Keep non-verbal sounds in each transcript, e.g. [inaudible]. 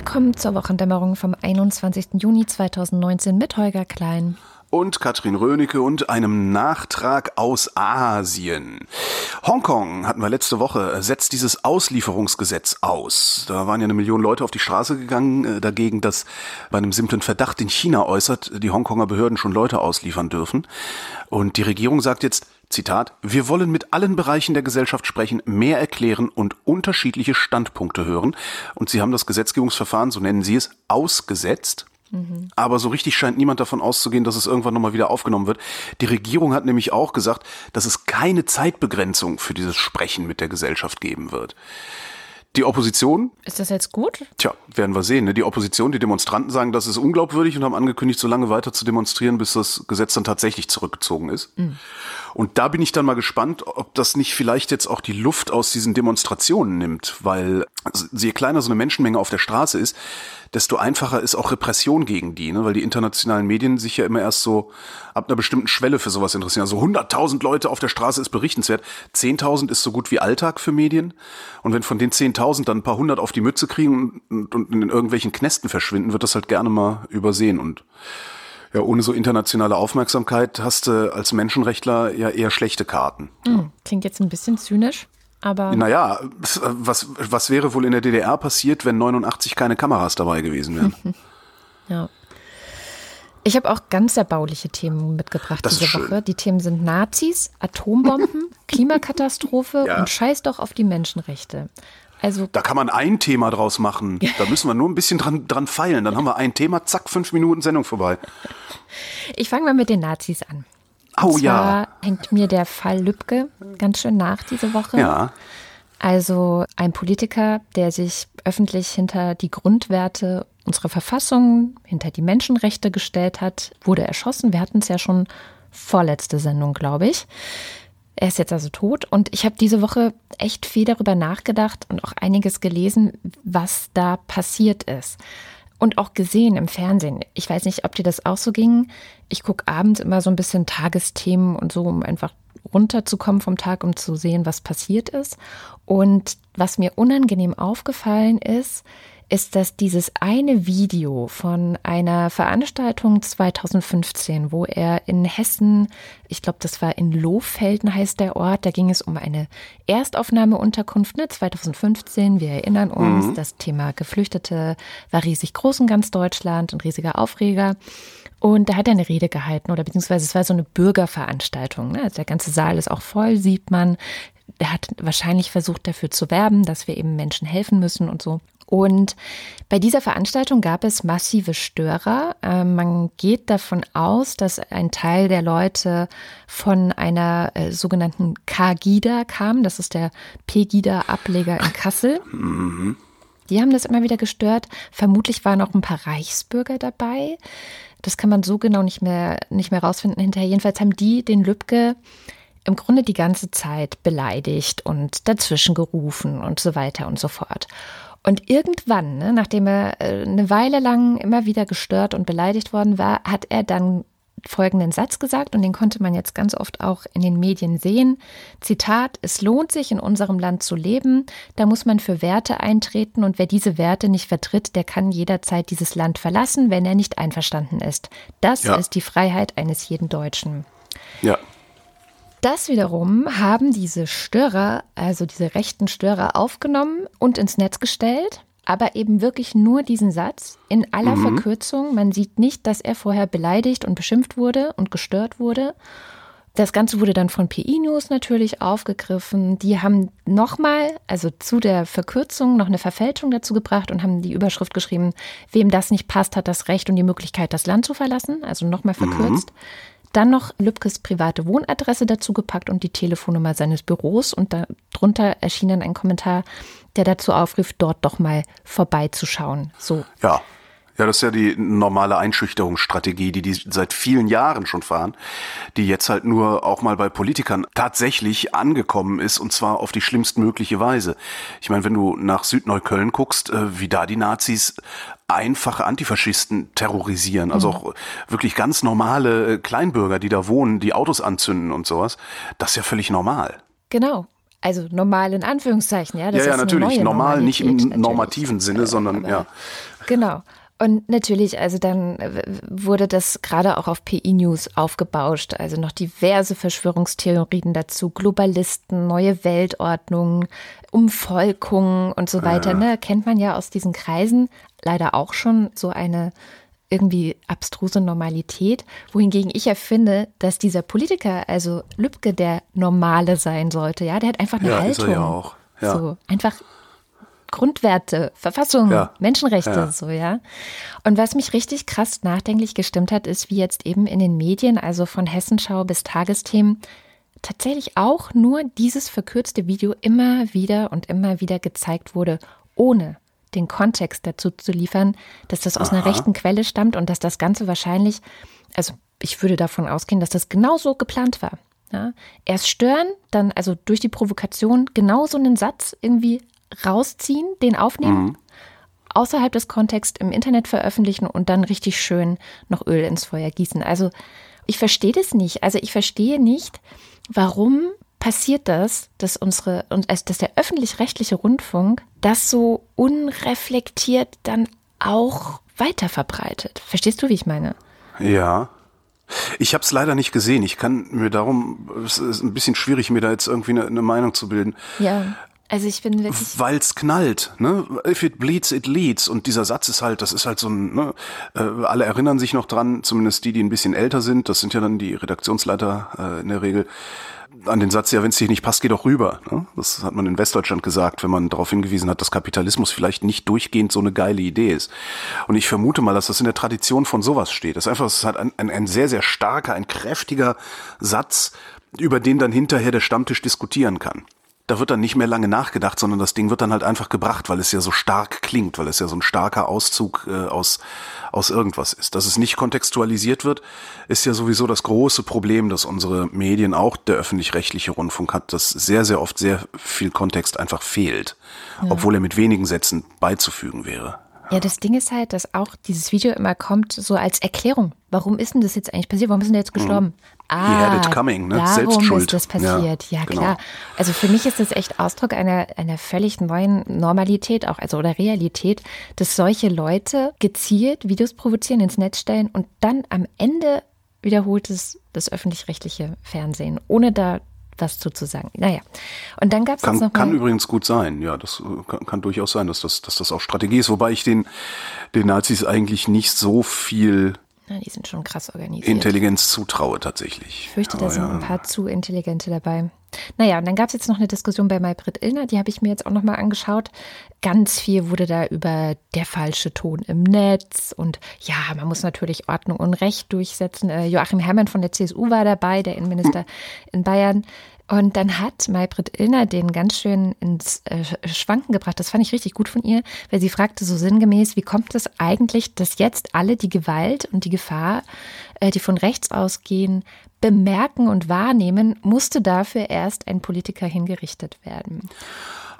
Willkommen zur Wochendämmerung vom 21. Juni 2019 mit Holger Klein und Katrin Rönecke und einem Nachtrag aus Asien. Hongkong hatten wir letzte Woche, setzt dieses Auslieferungsgesetz aus. Da waren ja eine Million Leute auf die Straße gegangen, äh, dagegen, dass bei einem simplen Verdacht in China äußert, die Hongkonger Behörden schon Leute ausliefern dürfen. Und die Regierung sagt jetzt, Zitat, wir wollen mit allen Bereichen der Gesellschaft sprechen, mehr erklären und unterschiedliche Standpunkte hören. Und sie haben das Gesetzgebungsverfahren, so nennen sie es, ausgesetzt. Mhm. Aber so richtig scheint niemand davon auszugehen, dass es irgendwann nochmal wieder aufgenommen wird. Die Regierung hat nämlich auch gesagt, dass es keine Zeitbegrenzung für dieses Sprechen mit der Gesellschaft geben wird. Die Opposition. Ist das jetzt gut? Tja, werden wir sehen. Ne? Die Opposition, die Demonstranten sagen, das ist unglaubwürdig und haben angekündigt, so lange weiter zu demonstrieren, bis das Gesetz dann tatsächlich zurückgezogen ist. Mhm. Und da bin ich dann mal gespannt, ob das nicht vielleicht jetzt auch die Luft aus diesen Demonstrationen nimmt, weil je kleiner so eine Menschenmenge auf der Straße ist, desto einfacher ist auch Repression gegen die, ne? weil die internationalen Medien sich ja immer erst so ab einer bestimmten Schwelle für sowas interessieren. Also 100.000 Leute auf der Straße ist berichtenswert, 10.000 ist so gut wie Alltag für Medien. Und wenn von den 10.000 dann ein paar hundert auf die Mütze kriegen und, und in irgendwelchen Knästen verschwinden, wird das halt gerne mal übersehen und ja, ohne so internationale Aufmerksamkeit hast du als Menschenrechtler ja eher schlechte Karten. Hm, klingt jetzt ein bisschen zynisch. Aber naja, was, was wäre wohl in der DDR passiert, wenn 89 keine Kameras dabei gewesen wären? [laughs] ja. Ich habe auch ganz erbauliche Themen mitgebracht das diese Woche. Die Themen sind Nazis, Atombomben, [laughs] Klimakatastrophe ja. und Scheiß doch auf die Menschenrechte. Also da kann man ein Thema draus machen. [laughs] Da müssen wir nur ein bisschen dran, dran feilen. Dann haben wir ein Thema, zack, fünf Minuten Sendung vorbei. Ich fange mal mit den Nazis an. Oh ja. hängt mir der Fall Lübcke ganz schön nach diese Woche. Ja. Also ein Politiker, der sich öffentlich hinter die Grundwerte unserer Verfassung, hinter die Menschenrechte gestellt hat, wurde erschossen. Wir hatten es ja schon vorletzte Sendung, glaube ich. Er ist jetzt also tot und ich habe diese Woche echt viel darüber nachgedacht und auch einiges gelesen, was da passiert ist. Und auch gesehen im Fernsehen. Ich weiß nicht, ob dir das auch so ging. Ich gucke abends immer so ein bisschen Tagesthemen und so, um einfach runterzukommen vom Tag, um zu sehen, was passiert ist. Und was mir unangenehm aufgefallen ist, ist, dass dieses eine Video von einer Veranstaltung 2015, wo er in Hessen, ich glaube, das war in Lohfelden heißt der Ort, da ging es um eine Erstaufnahmeunterkunft, ne, 2015, wir erinnern uns, mhm. das Thema Geflüchtete war riesig groß in ganz Deutschland und riesiger Aufreger. Und da hat er eine Rede gehalten oder beziehungsweise es war so eine Bürgerveranstaltung. Ne? Also der ganze Saal ist auch voll, sieht man. Er hat wahrscheinlich versucht, dafür zu werben, dass wir eben Menschen helfen müssen und so. Und bei dieser Veranstaltung gab es massive Störer. Ähm, man geht davon aus, dass ein Teil der Leute von einer äh, sogenannten K-Gida kam. Das ist der Pegida-Ableger in Kassel. Mhm. Die haben das immer wieder gestört. Vermutlich waren auch ein paar Reichsbürger dabei. Das kann man so genau nicht mehr, nicht mehr rausfinden hinterher. Jedenfalls haben die den Lübcke im Grunde die ganze Zeit beleidigt und dazwischen gerufen und so weiter und so fort. Und irgendwann, ne, nachdem er äh, eine Weile lang immer wieder gestört und beleidigt worden war, hat er dann folgenden Satz gesagt und den konnte man jetzt ganz oft auch in den Medien sehen. Zitat, es lohnt sich in unserem Land zu leben, da muss man für Werte eintreten und wer diese Werte nicht vertritt, der kann jederzeit dieses Land verlassen, wenn er nicht einverstanden ist. Das ja. ist die Freiheit eines jeden Deutschen. Ja. Das wiederum haben diese Störer, also diese rechten Störer, aufgenommen und ins Netz gestellt, aber eben wirklich nur diesen Satz in aller mhm. Verkürzung. Man sieht nicht, dass er vorher beleidigt und beschimpft wurde und gestört wurde. Das Ganze wurde dann von PI News natürlich aufgegriffen. Die haben nochmal, also zu der Verkürzung, noch eine Verfälschung dazu gebracht und haben die Überschrift geschrieben, wem das nicht passt, hat das Recht und die Möglichkeit, das Land zu verlassen. Also nochmal verkürzt. Mhm. Dann noch Lübkes private Wohnadresse dazu gepackt und die Telefonnummer seines Büros. Und darunter erschien dann ein Kommentar, der dazu aufrief, dort doch mal vorbeizuschauen. So. Ja. Ja, das ist ja die normale Einschüchterungsstrategie, die die seit vielen Jahren schon fahren, die jetzt halt nur auch mal bei Politikern tatsächlich angekommen ist und zwar auf die schlimmstmögliche Weise. Ich meine, wenn du nach Südneukölln guckst, äh, wie da die Nazis einfache Antifaschisten terrorisieren, also mhm. auch wirklich ganz normale äh, Kleinbürger, die da wohnen, die Autos anzünden und sowas, das ist ja völlig normal. Genau. Also normal in Anführungszeichen, ja. Das ja, ja, natürlich. Normal, nicht im normativen Sinne, sondern ja. Genau. Und natürlich, also dann äh, wurde das gerade auch auf PI News aufgebauscht, also noch diverse Verschwörungstheorien dazu, Globalisten, neue Weltordnungen, Umvolkungen und so weiter. Ja. Ne? Kennt man ja aus diesen Kreisen leider auch schon so eine irgendwie abstruse Normalität, wohingegen ich ja finde, dass dieser Politiker, also Lübcke, der Normale sein sollte, ja, der hat einfach eine ja, Haltung. Ist er ja auch. Ja. So, einfach Grundwerte, Verfassung, ja. Menschenrechte, ja. so, ja. Und was mich richtig krass nachdenklich gestimmt hat, ist, wie jetzt eben in den Medien, also von Hessenschau bis Tagesthemen, tatsächlich auch nur dieses verkürzte Video immer wieder und immer wieder gezeigt wurde, ohne den Kontext dazu zu liefern, dass das aus Aha. einer rechten Quelle stammt und dass das Ganze wahrscheinlich, also ich würde davon ausgehen, dass das genauso geplant war. Ja? Erst stören, dann also durch die Provokation genau so einen Satz irgendwie rausziehen, den aufnehmen, mhm. außerhalb des Kontexts im Internet veröffentlichen und dann richtig schön noch Öl ins Feuer gießen. Also ich verstehe das nicht. Also ich verstehe nicht, warum passiert das, dass unsere, dass der öffentlich-rechtliche Rundfunk das so unreflektiert dann auch weiter verbreitet. Verstehst du, wie ich meine? Ja. Ich habe es leider nicht gesehen. Ich kann mir darum, es ist ein bisschen schwierig, mir da jetzt irgendwie eine, eine Meinung zu bilden. Ja. Also ich bin wirklich. [laughs] Weil es knallt, ne? If it bleeds, it leads. Und dieser Satz ist halt, das ist halt so ein, ne? Äh, alle erinnern sich noch dran, zumindest die, die ein bisschen älter sind, das sind ja dann die Redaktionsleiter äh, in der Regel, an den Satz, ja, wenn es dir nicht passt, geh doch rüber. Ne? Das hat man in Westdeutschland gesagt, wenn man darauf hingewiesen hat, dass Kapitalismus vielleicht nicht durchgehend so eine geile Idee ist. Und ich vermute mal, dass das in der Tradition von sowas steht. Das ist einfach, das ist halt ein, ein, ein sehr, sehr starker, ein kräftiger Satz, über den dann hinterher der Stammtisch diskutieren kann da wird dann nicht mehr lange nachgedacht, sondern das Ding wird dann halt einfach gebracht, weil es ja so stark klingt, weil es ja so ein starker Auszug äh, aus, aus irgendwas ist. Dass es nicht kontextualisiert wird, ist ja sowieso das große Problem, dass unsere Medien, auch der öffentlich-rechtliche Rundfunk hat, dass sehr, sehr oft sehr viel Kontext einfach fehlt, ja. obwohl er mit wenigen Sätzen beizufügen wäre. Ja, das Ding ist halt, dass auch dieses Video immer kommt so als Erklärung. Warum ist denn das jetzt eigentlich passiert? Warum ist denn der jetzt gestorben? Mhm. Ah, He had it coming, ne? Darum Selbstschuld. ist das passiert. Ja, ja genau. klar. Also für mich ist das echt Ausdruck einer, einer völlig neuen Normalität auch, also oder Realität, dass solche Leute gezielt Videos provozieren, ins Netz stellen und dann am Ende wiederholt es das öffentlich-rechtliche Fernsehen, ohne da was zu sagen. Naja, und dann gab es noch Kann übrigens gut sein, ja, das äh, kann, kann, durchaus sein, dass das, dass das auch Strategie ist, wobei ich den, den Nazis eigentlich nicht so viel ja, die sind schon krass organisiert. Intelligenz zutraue tatsächlich. Ich fürchte, da sind ja. ein paar zu intelligente dabei. Naja, und dann gab es jetzt noch eine Diskussion bei Maybrit Illner, die habe ich mir jetzt auch nochmal angeschaut. Ganz viel wurde da über der falsche Ton im Netz und ja, man muss natürlich Ordnung und Recht durchsetzen. Äh, Joachim Herrmann von der CSU war dabei, der Innenminister in Bayern. Und dann hat Maybrit Illner den ganz schön ins äh, Schwanken gebracht. Das fand ich richtig gut von ihr, weil sie fragte so sinngemäß, wie kommt es eigentlich, dass jetzt alle die Gewalt und die Gefahr, äh, die von rechts ausgehen, bemerken und wahrnehmen, musste dafür erst ein Politiker hingerichtet werden.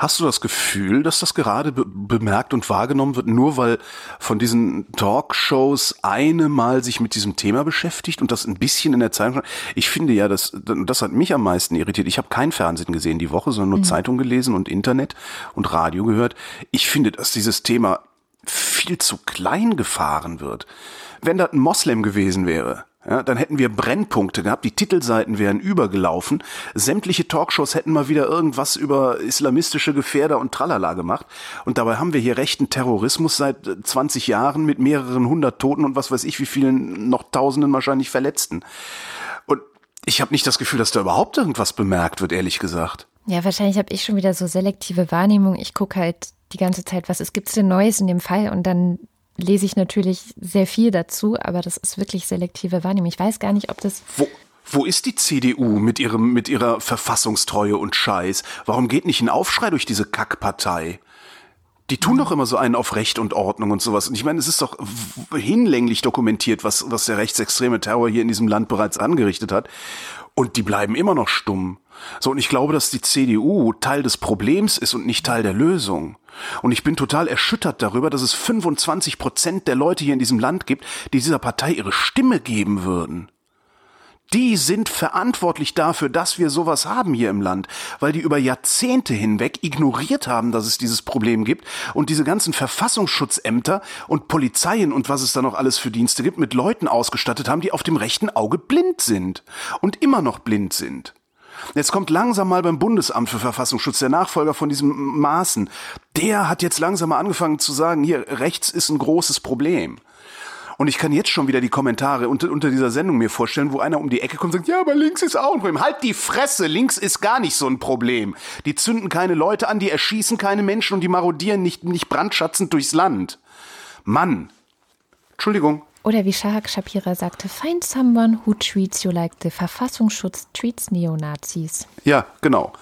Hast du das Gefühl, dass das gerade be bemerkt und wahrgenommen wird, nur weil von diesen Talkshows eine mal sich mit diesem Thema beschäftigt und das ein bisschen in der Zeitung? Ich finde ja, das, das hat mich am meisten irritiert. Ich habe kein Fernsehen gesehen die Woche, sondern nur mhm. Zeitung gelesen und Internet und Radio gehört. Ich finde, dass dieses Thema viel zu klein gefahren wird. Wenn das ein Moslem gewesen wäre, ja, dann hätten wir Brennpunkte gehabt, die Titelseiten wären übergelaufen, sämtliche Talkshows hätten mal wieder irgendwas über islamistische Gefährder und Tralala gemacht. Und dabei haben wir hier rechten Terrorismus seit 20 äh, Jahren mit mehreren hundert Toten und was weiß ich, wie vielen noch Tausenden wahrscheinlich Verletzten. Und ich habe nicht das Gefühl, dass da überhaupt irgendwas bemerkt wird, ehrlich gesagt. Ja, wahrscheinlich habe ich schon wieder so selektive Wahrnehmung. Ich gucke halt die ganze Zeit, was es gibt denn Neues in dem Fall und dann lese ich natürlich sehr viel dazu, aber das ist wirklich selektive Wahrnehmung. Ich weiß gar nicht, ob das. Wo, wo ist die CDU mit ihrem, mit ihrer Verfassungstreue und Scheiß? Warum geht nicht ein Aufschrei durch diese Kackpartei? Die tun doch immer so einen auf Recht und Ordnung und sowas. Und ich meine, es ist doch hinlänglich dokumentiert, was, was der rechtsextreme Terror hier in diesem Land bereits angerichtet hat. Und die bleiben immer noch stumm. So, und ich glaube, dass die CDU Teil des Problems ist und nicht Teil der Lösung. Und ich bin total erschüttert darüber, dass es 25 Prozent der Leute hier in diesem Land gibt, die dieser Partei ihre Stimme geben würden. Die sind verantwortlich dafür, dass wir sowas haben hier im Land, weil die über Jahrzehnte hinweg ignoriert haben, dass es dieses Problem gibt und diese ganzen Verfassungsschutzämter und Polizeien und was es da noch alles für Dienste gibt, mit Leuten ausgestattet haben, die auf dem rechten Auge blind sind und immer noch blind sind. Jetzt kommt langsam mal beim Bundesamt für Verfassungsschutz der Nachfolger von diesem Maßen. Der hat jetzt langsam mal angefangen zu sagen, hier rechts ist ein großes Problem. Und ich kann jetzt schon wieder die Kommentare unter, unter dieser Sendung mir vorstellen, wo einer um die Ecke kommt und sagt, ja, aber links ist auch ein Problem. Halt die Fresse, links ist gar nicht so ein Problem. Die zünden keine Leute an, die erschießen keine Menschen und die marodieren nicht, nicht brandschatzend durchs Land. Mann. Entschuldigung. Oder wie Shahak Shapira sagte, find someone who treats you like the Verfassungsschutz treats Neonazis. Ja, genau.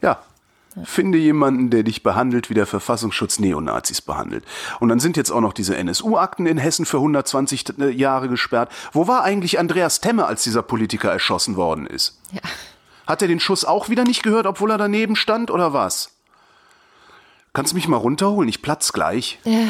Ja, Finde jemanden, der dich behandelt, wie der Verfassungsschutz Neonazis behandelt. Und dann sind jetzt auch noch diese NSU-Akten in Hessen für 120 äh, Jahre gesperrt. Wo war eigentlich Andreas Temme, als dieser Politiker erschossen worden ist? Ja. Hat er den Schuss auch wieder nicht gehört, obwohl er daneben stand, oder was? Kannst du mich mal runterholen? Ich platz gleich. Äh,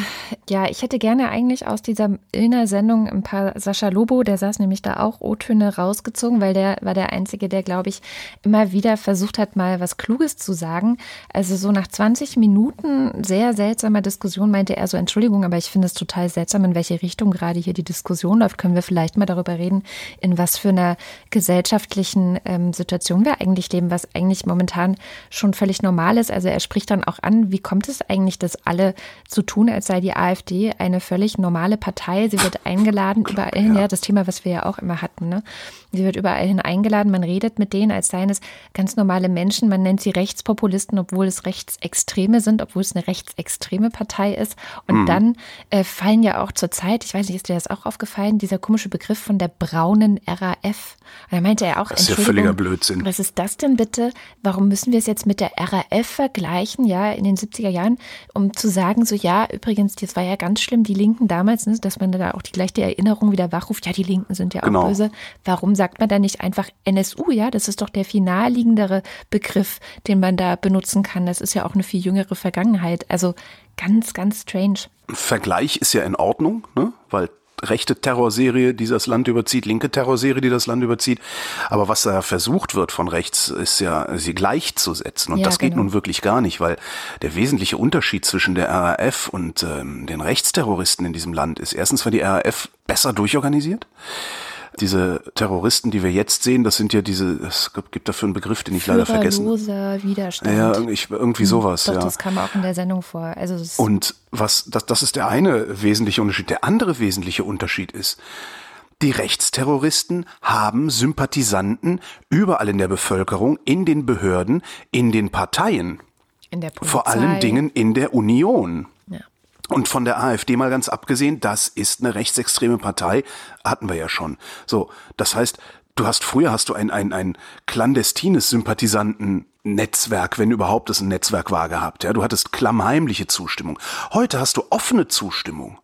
ja, ich hätte gerne eigentlich aus dieser Illner-Sendung ein paar Sascha Lobo, der saß nämlich da auch O-Töne rausgezogen, weil der war der Einzige, der, glaube ich, immer wieder versucht hat, mal was Kluges zu sagen. Also so nach 20 Minuten sehr seltsamer Diskussion meinte er so, Entschuldigung, aber ich finde es total seltsam, in welche Richtung gerade hier die Diskussion läuft. Können wir vielleicht mal darüber reden, in was für einer gesellschaftlichen ähm, Situation wir eigentlich leben, was eigentlich momentan schon völlig normal ist. Also er spricht dann auch an, wie kommt es eigentlich, dass alle so tun, als sei die AfD eine völlig normale Partei? Sie wird eingeladen überall hin, ja, das Thema, was wir ja auch immer hatten. Ne? Sie wird überall hin eingeladen, man redet mit denen, als seien es ganz normale Menschen. Man nennt sie Rechtspopulisten, obwohl es Rechtsextreme sind, obwohl es eine rechtsextreme Partei ist. Und mhm. dann äh, fallen ja auch zur Zeit, ich weiß nicht, ist dir das auch aufgefallen, dieser komische Begriff von der braunen RAF. Und da meinte er auch, das ist ja völliger Blödsinn. Was ist das denn bitte? Warum müssen wir es jetzt mit der RAF vergleichen? Ja, in den 70 70er Jahren, um zu sagen, so ja, übrigens, das war ja ganz schlimm, die Linken damals, ne, dass man da auch die gleiche Erinnerung wieder wachruft, ja, die Linken sind ja auch genau. böse. Warum sagt man da nicht einfach NSU, ja? Das ist doch der viel naheliegendere Begriff, den man da benutzen kann. Das ist ja auch eine viel jüngere Vergangenheit. Also ganz, ganz strange. Vergleich ist ja in Ordnung, ne? weil rechte Terrorserie, die das Land überzieht, linke Terrorserie, die das Land überzieht. Aber was da versucht wird von rechts, ist ja, sie gleichzusetzen. Und ja, das geht genau. nun wirklich gar nicht, weil der wesentliche Unterschied zwischen der RAF und ähm, den Rechtsterroristen in diesem Land ist, erstens war die RAF besser durchorganisiert. Diese Terroristen, die wir jetzt sehen, das sind ja diese, es gibt dafür einen Begriff, den ich leider vergessen. Widerstand. Ja, ich, irgendwie hm, sowas. Doch, ja. das kam auch in der Sendung vor. Also Und was, das, das ist der eine wesentliche Unterschied. Der andere wesentliche Unterschied ist, die Rechtsterroristen haben Sympathisanten überall in der Bevölkerung, in den Behörden, in den Parteien. In der Polizei. Vor allen Dingen in der Union. Und von der AfD mal ganz abgesehen, das ist eine rechtsextreme Partei, hatten wir ja schon. So, das heißt, du hast früher hast du ein, ein, ein clandestines Sympathisanten-Netzwerk, wenn überhaupt es ein Netzwerk war, gehabt. Ja, du hattest klammheimliche Zustimmung. Heute hast du offene Zustimmung.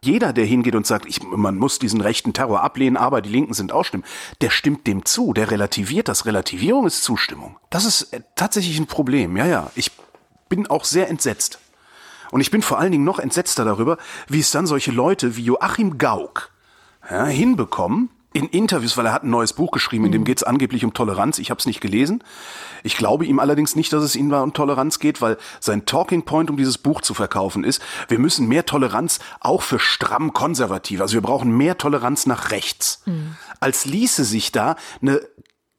Jeder, der hingeht und sagt, ich, man muss diesen rechten Terror ablehnen, aber die Linken sind auch schlimm, der stimmt dem zu, der relativiert das. Relativierung ist Zustimmung. Das ist äh, tatsächlich ein Problem. Ja, ja. Ich bin auch sehr entsetzt. Und ich bin vor allen Dingen noch entsetzter darüber, wie es dann solche Leute wie Joachim Gauck ja, hinbekommen, in Interviews, weil er hat ein neues Buch geschrieben, in dem mhm. geht es angeblich um Toleranz. Ich habe es nicht gelesen. Ich glaube ihm allerdings nicht, dass es ihm um Toleranz geht, weil sein Talking Point, um dieses Buch zu verkaufen, ist, wir müssen mehr Toleranz auch für stramm konservativ. Also wir brauchen mehr Toleranz nach rechts. Mhm. Als ließe sich da eine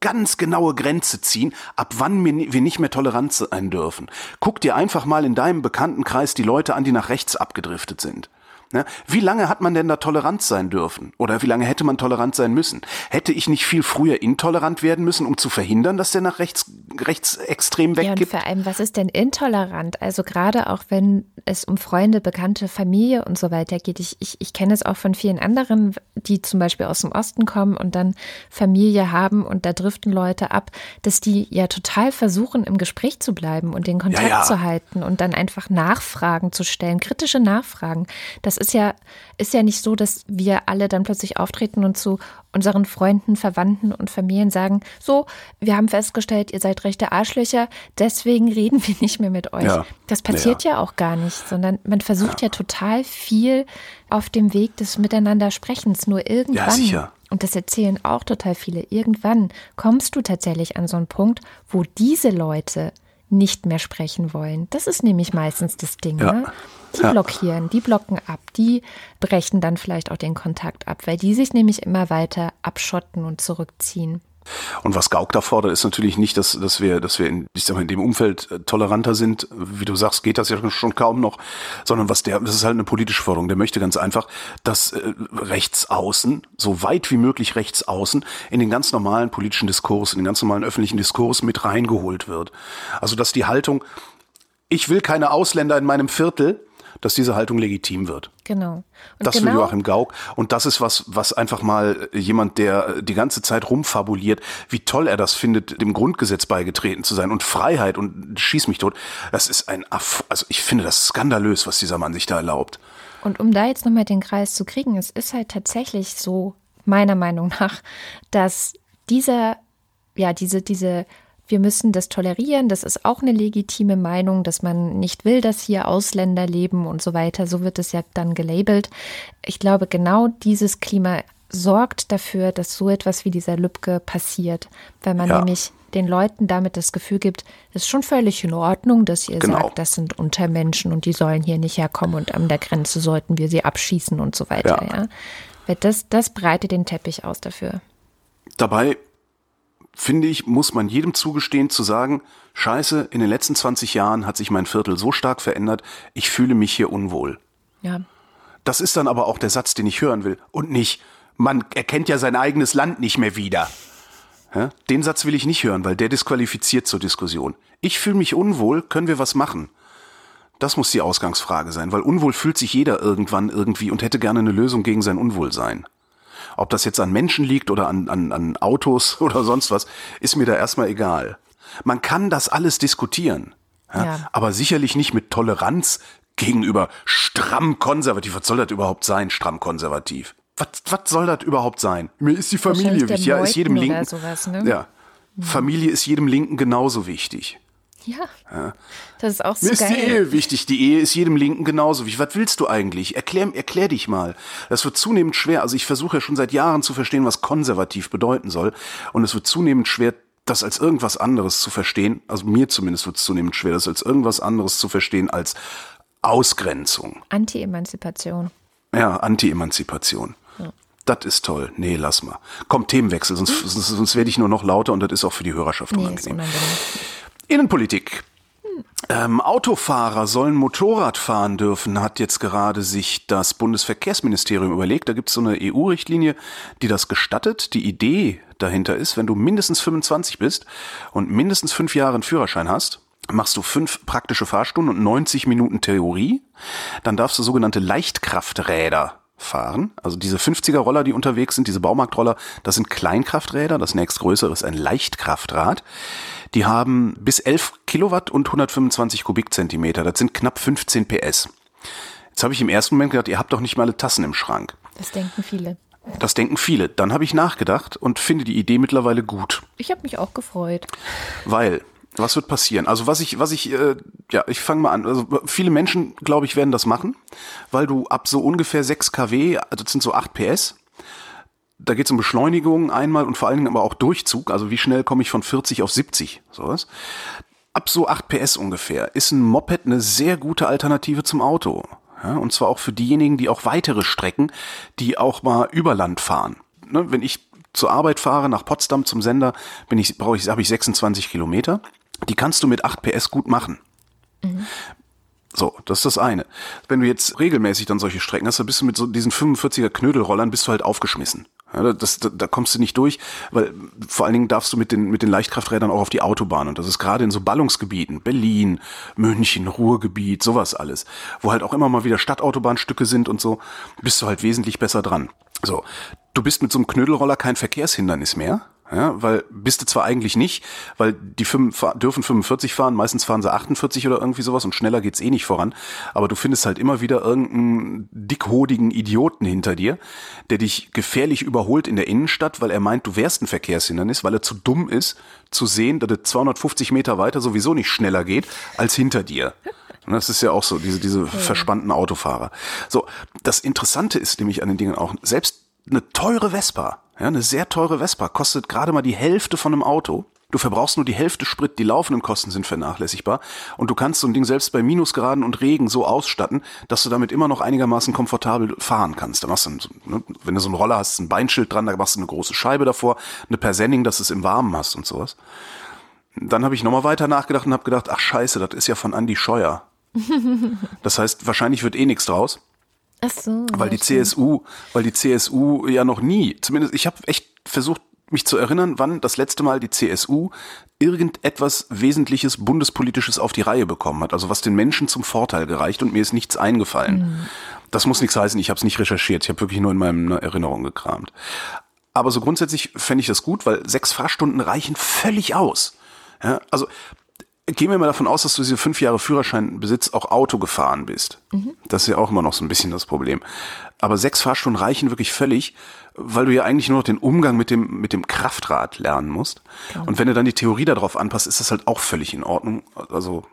ganz genaue Grenze ziehen, ab wann wir nicht mehr tolerant sein dürfen. Guck dir einfach mal in deinem Bekanntenkreis die Leute an, die nach rechts abgedriftet sind. Ne? Wie lange hat man denn da tolerant sein dürfen? Oder wie lange hätte man tolerant sein müssen? Hätte ich nicht viel früher intolerant werden müssen, um zu verhindern, dass der nach rechts, rechtsextrem weggeht? Ja, und vor allem, was ist denn intolerant? Also gerade auch, wenn es um Freunde, Bekannte, Familie und so weiter geht. Ich, ich, ich kenne es auch von vielen anderen, die zum Beispiel aus dem Osten kommen und dann Familie haben und da driften Leute ab, dass die ja total versuchen, im Gespräch zu bleiben und den Kontakt ja, ja. zu halten und dann einfach Nachfragen zu stellen, kritische Nachfragen. Das ist ja, ist ja nicht so, dass wir alle dann plötzlich auftreten und zu unseren Freunden, Verwandten und Familien sagen, so, wir haben festgestellt, ihr seid rechte Arschlöcher, deswegen [laughs] reden wir nicht mehr mit euch. Ja. Das passiert ja. ja. auch gar nicht, sondern man versucht ja. ja total viel auf dem Weg des Miteinander Sprechens. Nur irgendwann und das erzählen auch total viele, irgendwann kommst du tatsächlich an so einen Punkt, wo diese Leute nicht mehr sprechen wollen. Das ist nämlich meistens das Ding. Ja. Ne? Die ja. blockieren, die blocken ab, die brechen dann vielleicht auch den Kontakt ab, weil die sich nämlich immer weiter abschotten und zurückziehen. Und was Gauck da fordert, ist natürlich nicht, dass, dass wir, dass wir in, ich sag mal, in dem Umfeld äh, toleranter sind. Wie du sagst, geht das ja schon kaum noch, sondern was der, das ist halt eine politische Forderung. Der möchte ganz einfach, dass äh, rechts außen, so weit wie möglich rechts außen, in den ganz normalen politischen Diskurs, in den ganz normalen öffentlichen Diskurs mit reingeholt wird. Also, dass die Haltung, ich will keine Ausländer in meinem Viertel, dass diese Haltung legitim wird. Genau. Und das genau, will Joachim Gauck. Und das ist was, was einfach mal jemand, der die ganze Zeit rumfabuliert, wie toll er das findet, dem Grundgesetz beigetreten zu sein und Freiheit und schieß mich tot. Das ist ein, Aff also ich finde das skandalös, was dieser Mann sich da erlaubt. Und um da jetzt nochmal den Kreis zu kriegen, es ist halt tatsächlich so, meiner Meinung nach, dass dieser, ja, diese, diese wir müssen das tolerieren, das ist auch eine legitime Meinung, dass man nicht will, dass hier Ausländer leben und so weiter. So wird es ja dann gelabelt. Ich glaube, genau dieses Klima sorgt dafür, dass so etwas wie dieser Lübcke passiert, weil man ja. nämlich den Leuten damit das Gefühl gibt, es ist schon völlig in Ordnung, dass ihr genau. sagt, das sind Untermenschen und die sollen hier nicht herkommen und an der Grenze sollten wir sie abschießen und so weiter. Ja. ja. Das, das breitet den Teppich aus dafür. Dabei finde ich, muss man jedem zugestehen zu sagen, scheiße, in den letzten 20 Jahren hat sich mein Viertel so stark verändert, ich fühle mich hier unwohl. Ja. Das ist dann aber auch der Satz, den ich hören will. Und nicht, man erkennt ja sein eigenes Land nicht mehr wieder. Ja, den Satz will ich nicht hören, weil der disqualifiziert zur Diskussion. Ich fühle mich unwohl, können wir was machen? Das muss die Ausgangsfrage sein, weil unwohl fühlt sich jeder irgendwann irgendwie und hätte gerne eine Lösung gegen sein Unwohlsein. Ob das jetzt an Menschen liegt oder an, an, an Autos [laughs] oder sonst was, ist mir da erstmal egal. Man kann das alles diskutieren, ja, ja. aber sicherlich nicht mit Toleranz gegenüber stramm konservativ. Was soll das überhaupt sein, stramm konservativ? Was, was soll das überhaupt sein? Mir ist die Familie wichtig. Ja, ist jedem Linken. Sowas, ne? Ja. Familie ist jedem Linken genauso wichtig. Ja. ja. Das ist auch so Mir geil. ist die Ehe wichtig. Die Ehe ist jedem Linken genauso wichtig. Was willst du eigentlich? Erklär, erklär dich mal. Das wird zunehmend schwer. Also ich versuche ja schon seit Jahren zu verstehen, was konservativ bedeuten soll. Und es wird zunehmend schwer, das als irgendwas anderes zu verstehen. Also mir zumindest wird es zunehmend schwer, das als irgendwas anderes zu verstehen als Ausgrenzung. Anti-Emanzipation. Ja, Anti-Emanzipation. Ja. Das ist toll. Nee, lass mal. Komm, Themenwechsel, sonst, hm? sonst, sonst werde ich nur noch lauter und das ist auch für die Hörerschaft nee, unangenehm. Innenpolitik. Ähm, Autofahrer sollen Motorrad fahren dürfen, hat jetzt gerade sich das Bundesverkehrsministerium überlegt. Da gibt es so eine EU-Richtlinie, die das gestattet. Die Idee dahinter ist, wenn du mindestens 25 bist und mindestens fünf Jahre einen Führerschein hast, machst du fünf praktische Fahrstunden und 90 Minuten Theorie. Dann darfst du sogenannte Leichtkrafträder fahren. Also diese 50er Roller, die unterwegs sind, diese Baumarktroller, das sind Kleinkrafträder. Das nächstgrößere ist ein Leichtkraftrad. Die haben bis 11 Kilowatt und 125 Kubikzentimeter. Das sind knapp 15 PS. Jetzt habe ich im ersten Moment gedacht, ihr habt doch nicht mal alle Tassen im Schrank. Das denken viele. Das denken viele. Dann habe ich nachgedacht und finde die Idee mittlerweile gut. Ich habe mich auch gefreut. Weil, was wird passieren? Also was ich, was ich, äh, ja, ich fange mal an. Also viele Menschen, glaube ich, werden das machen, weil du ab so ungefähr 6 kW, also das sind so 8 PS, da geht es um Beschleunigung einmal und vor allen Dingen aber auch Durchzug. Also wie schnell komme ich von 40 auf 70, sowas. Ab so 8 PS ungefähr ist ein Moped eine sehr gute Alternative zum Auto. Ja, und zwar auch für diejenigen, die auch weitere Strecken, die auch mal über Land fahren. Ne, wenn ich zur Arbeit fahre, nach Potsdam zum Sender, bin ich, brauche ich, habe ich 26 Kilometer. Die kannst du mit 8 PS gut machen. Mhm. So, das ist das eine. Wenn du jetzt regelmäßig dann solche Strecken hast, dann bist du mit so diesen 45er Knödelrollern bist du halt aufgeschmissen. Ja, das, da, da kommst du nicht durch, weil vor allen Dingen darfst du mit den, mit den Leichtkrafträdern auch auf die Autobahn. Und das ist gerade in so Ballungsgebieten, Berlin, München, Ruhrgebiet, sowas alles, wo halt auch immer mal wieder Stadtautobahnstücke sind und so, bist du halt wesentlich besser dran. So, du bist mit so einem Knödelroller kein Verkehrshindernis mehr. Ja, weil bist du zwar eigentlich nicht, weil die fünf, dürfen 45 fahren, meistens fahren sie 48 oder irgendwie sowas und schneller geht's eh nicht voran, aber du findest halt immer wieder irgendeinen dickhodigen Idioten hinter dir, der dich gefährlich überholt in der Innenstadt, weil er meint, du wärst ein Verkehrshindernis, weil er zu dumm ist, zu sehen, dass es 250 Meter weiter sowieso nicht schneller geht als hinter dir. Und das ist ja auch so, diese, diese verspannten Autofahrer. So, das Interessante ist nämlich an den Dingen auch, selbst eine teure Vespa, Ja, eine sehr teure Vespa kostet gerade mal die Hälfte von einem Auto. Du verbrauchst nur die Hälfte Sprit, die laufenden Kosten sind vernachlässigbar und du kannst so ein Ding selbst bei Minusgraden und Regen so ausstatten, dass du damit immer noch einigermaßen komfortabel fahren kannst. Da machst du, ne, wenn du so einen Roller hast, ein Beinschild dran, da machst du eine große Scheibe davor, eine Persenning, dass du es im Warmen hast und sowas. Dann habe ich nochmal weiter nachgedacht und habe gedacht, ach scheiße, das ist ja von Andy Scheuer. [laughs] das heißt, wahrscheinlich wird eh nichts draus. Ach so. Weil die CSU, weil die CSU ja noch nie, zumindest ich habe echt versucht, mich zu erinnern, wann das letzte Mal die CSU irgendetwas Wesentliches Bundespolitisches auf die Reihe bekommen hat, also was den Menschen zum Vorteil gereicht und mir ist nichts eingefallen. Mhm. Das muss nichts heißen, ich habe es nicht recherchiert, ich habe wirklich nur in meiner Erinnerung gekramt. Aber so grundsätzlich fände ich das gut, weil sechs Fahrstunden reichen völlig aus. Ja, also gehen wir mal davon aus, dass du diese fünf Jahre Führerscheinbesitz auch Auto gefahren bist. Mhm. Das ist ja auch immer noch so ein bisschen das Problem. Aber sechs Fahrstunden reichen wirklich völlig, weil du ja eigentlich nur noch den Umgang mit dem, mit dem Kraftrad lernen musst. Genau. Und wenn du dann die Theorie darauf anpasst, ist das halt auch völlig in Ordnung. Also,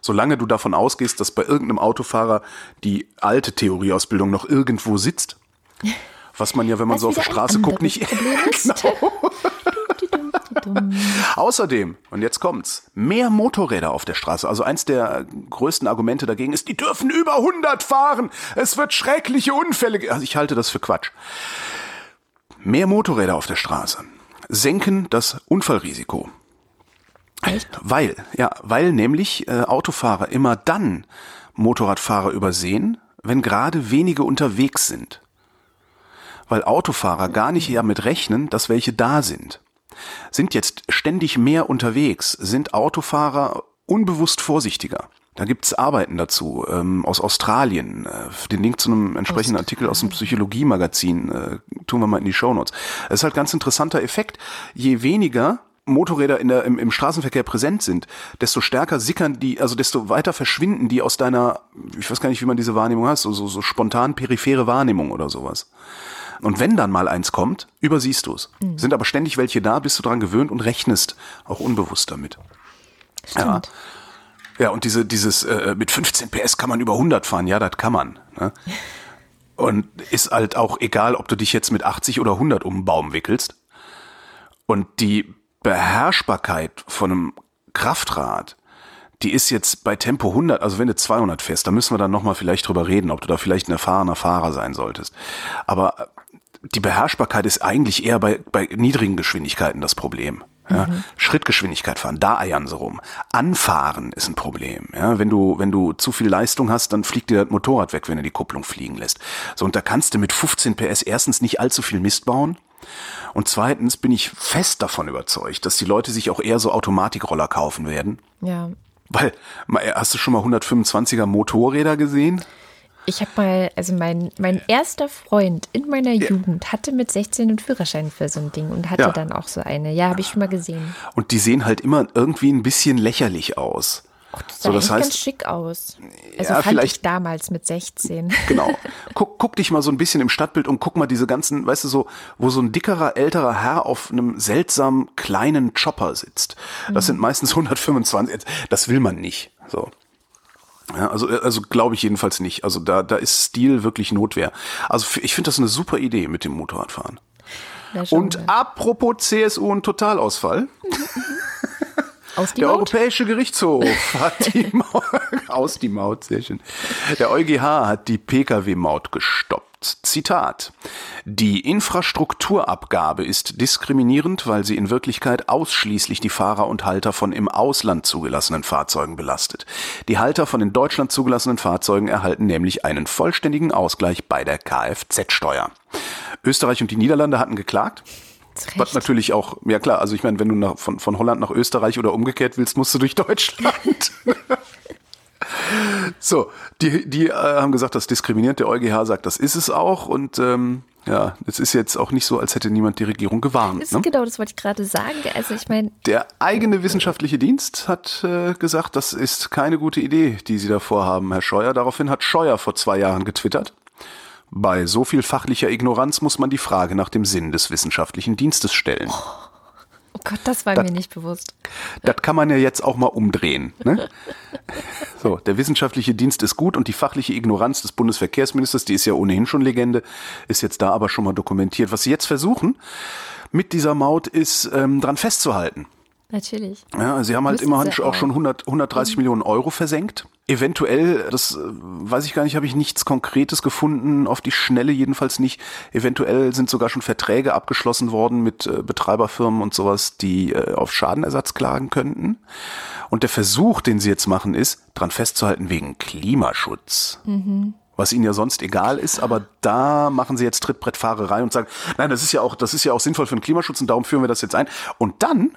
solange du davon ausgehst, dass bei irgendeinem Autofahrer die alte Theorieausbildung noch irgendwo sitzt, [laughs] was man ja, wenn man was so auf die Straße guckt, nicht. [laughs] genau. [laughs] [laughs] Außerdem, und jetzt kommt's, mehr Motorräder auf der Straße. Also eins der größten Argumente dagegen ist, die dürfen über 100 fahren. Es wird schreckliche Unfälle. Also ich halte das für Quatsch. Mehr Motorräder auf der Straße senken das Unfallrisiko. Echt? Weil, ja, weil nämlich äh, Autofahrer immer dann Motorradfahrer übersehen, wenn gerade wenige unterwegs sind. Weil Autofahrer gar nicht damit rechnen, dass welche da sind. Sind jetzt ständig mehr unterwegs, sind Autofahrer unbewusst vorsichtiger. Da gibt's Arbeiten dazu ähm, aus Australien. Äh, den Link zu einem entsprechenden Artikel aus dem Psychologie-Magazin äh, tun wir mal in die Shownotes. Es ist halt ganz interessanter Effekt. Je weniger Motorräder in der, im, im Straßenverkehr präsent sind, desto stärker sickern die, also desto weiter verschwinden die aus deiner, ich weiß gar nicht, wie man diese Wahrnehmung hat, so, so, so spontan periphere Wahrnehmung oder sowas. Und wenn dann mal eins kommt, übersiehst du es. Mhm. Sind aber ständig welche da, bist du dran gewöhnt und rechnest auch unbewusst damit. Stimmt. Ja. Ja, und diese, dieses äh, mit 15 PS kann man über 100 fahren, ja, das kann man. Ne? [laughs] Und ist halt auch egal, ob du dich jetzt mit 80 oder 100 um den Baum wickelst. Und die Beherrschbarkeit von einem Kraftrad, die ist jetzt bei Tempo 100, also wenn du 200 fährst, da müssen wir dann nochmal vielleicht drüber reden, ob du da vielleicht ein erfahrener Fahrer sein solltest. Aber die Beherrschbarkeit ist eigentlich eher bei, bei niedrigen Geschwindigkeiten das Problem. Ja, mhm. Schrittgeschwindigkeit fahren, da eiern sie rum. Anfahren ist ein Problem. Ja, wenn du, wenn du zu viel Leistung hast, dann fliegt dir das Motorrad weg, wenn du die Kupplung fliegen lässt. So, und da kannst du mit 15 PS erstens nicht allzu viel Mist bauen. Und zweitens bin ich fest davon überzeugt, dass die Leute sich auch eher so Automatikroller kaufen werden. Ja. Weil, hast du schon mal 125er Motorräder gesehen? Ich habe mal, also mein, mein erster Freund in meiner ja. Jugend hatte mit 16 einen Führerschein für so ein Ding und hatte ja. dann auch so eine. Ja, habe ich schon mal gesehen. Und die sehen halt immer irgendwie ein bisschen lächerlich aus. Ach, das sah so, das heißt, ganz schick aus. Also ja, fand vielleicht, ich damals mit 16. [laughs] Genau. Guck, guck dich mal so ein bisschen im Stadtbild und guck mal diese ganzen, weißt du, so, wo so ein dickerer, älterer Herr auf einem seltsamen kleinen Chopper sitzt. Das mhm. sind meistens 125. Das will man nicht. So. Ja, also, also glaube ich jedenfalls nicht. Also da, da ist Stil wirklich Notwehr. Also ich finde das eine super Idee mit dem Motorradfahren. Und wir. apropos CSU und Totalausfall. [laughs] Aus die Der Maut? Europäische Gerichtshof [laughs] hat die Maut, [laughs] aus die Maut, sehr schön. Der EuGH hat die Pkw-Maut gestoppt. Zitat. Die Infrastrukturabgabe ist diskriminierend, weil sie in Wirklichkeit ausschließlich die Fahrer und Halter von im Ausland zugelassenen Fahrzeugen belastet. Die Halter von in Deutschland zugelassenen Fahrzeugen erhalten nämlich einen vollständigen Ausgleich bei der Kfz-Steuer. Österreich und die Niederlande hatten geklagt. Was natürlich auch, ja klar, also ich meine, wenn du nach, von, von Holland nach Österreich oder umgekehrt willst, musst du durch Deutschland. [laughs] so, die, die äh, haben gesagt, das diskriminiert. Der EuGH sagt, das ist es auch. Und ähm, ja, es ist jetzt auch nicht so, als hätte niemand die Regierung gewarnt. Ist, ne? Genau, das wollte ich gerade sagen. Also ich meine. Der eigene wissenschaftliche Dienst hat äh, gesagt, das ist keine gute Idee, die Sie da vorhaben, Herr Scheuer. Daraufhin hat Scheuer vor zwei Jahren getwittert. Bei so viel fachlicher Ignoranz muss man die Frage nach dem Sinn des wissenschaftlichen Dienstes stellen. Oh Gott, das war das, mir nicht bewusst. Das kann man ja jetzt auch mal umdrehen. Ne? [laughs] So, der wissenschaftliche Dienst ist gut und die fachliche Ignoranz des Bundesverkehrsministers, die ist ja ohnehin schon Legende, ist jetzt da aber schon mal dokumentiert. Was sie jetzt versuchen mit dieser Maut ist, ähm, dran festzuhalten. Natürlich. Ja, sie haben halt Müssen immerhin auch schon 100, 130 mhm. Millionen Euro versenkt. Eventuell, das äh, weiß ich gar nicht, habe ich nichts Konkretes gefunden, auf die Schnelle jedenfalls nicht. Eventuell sind sogar schon Verträge abgeschlossen worden mit äh, Betreiberfirmen und sowas, die äh, auf Schadenersatz klagen könnten. Und der Versuch, den sie jetzt machen, ist, dran festzuhalten wegen Klimaschutz. Mhm was ihnen ja sonst egal ist, aber da machen sie jetzt Trittbrettfahrerei und sagen, nein, das ist ja auch, das ist ja auch sinnvoll für den Klimaschutz und darum führen wir das jetzt ein. Und dann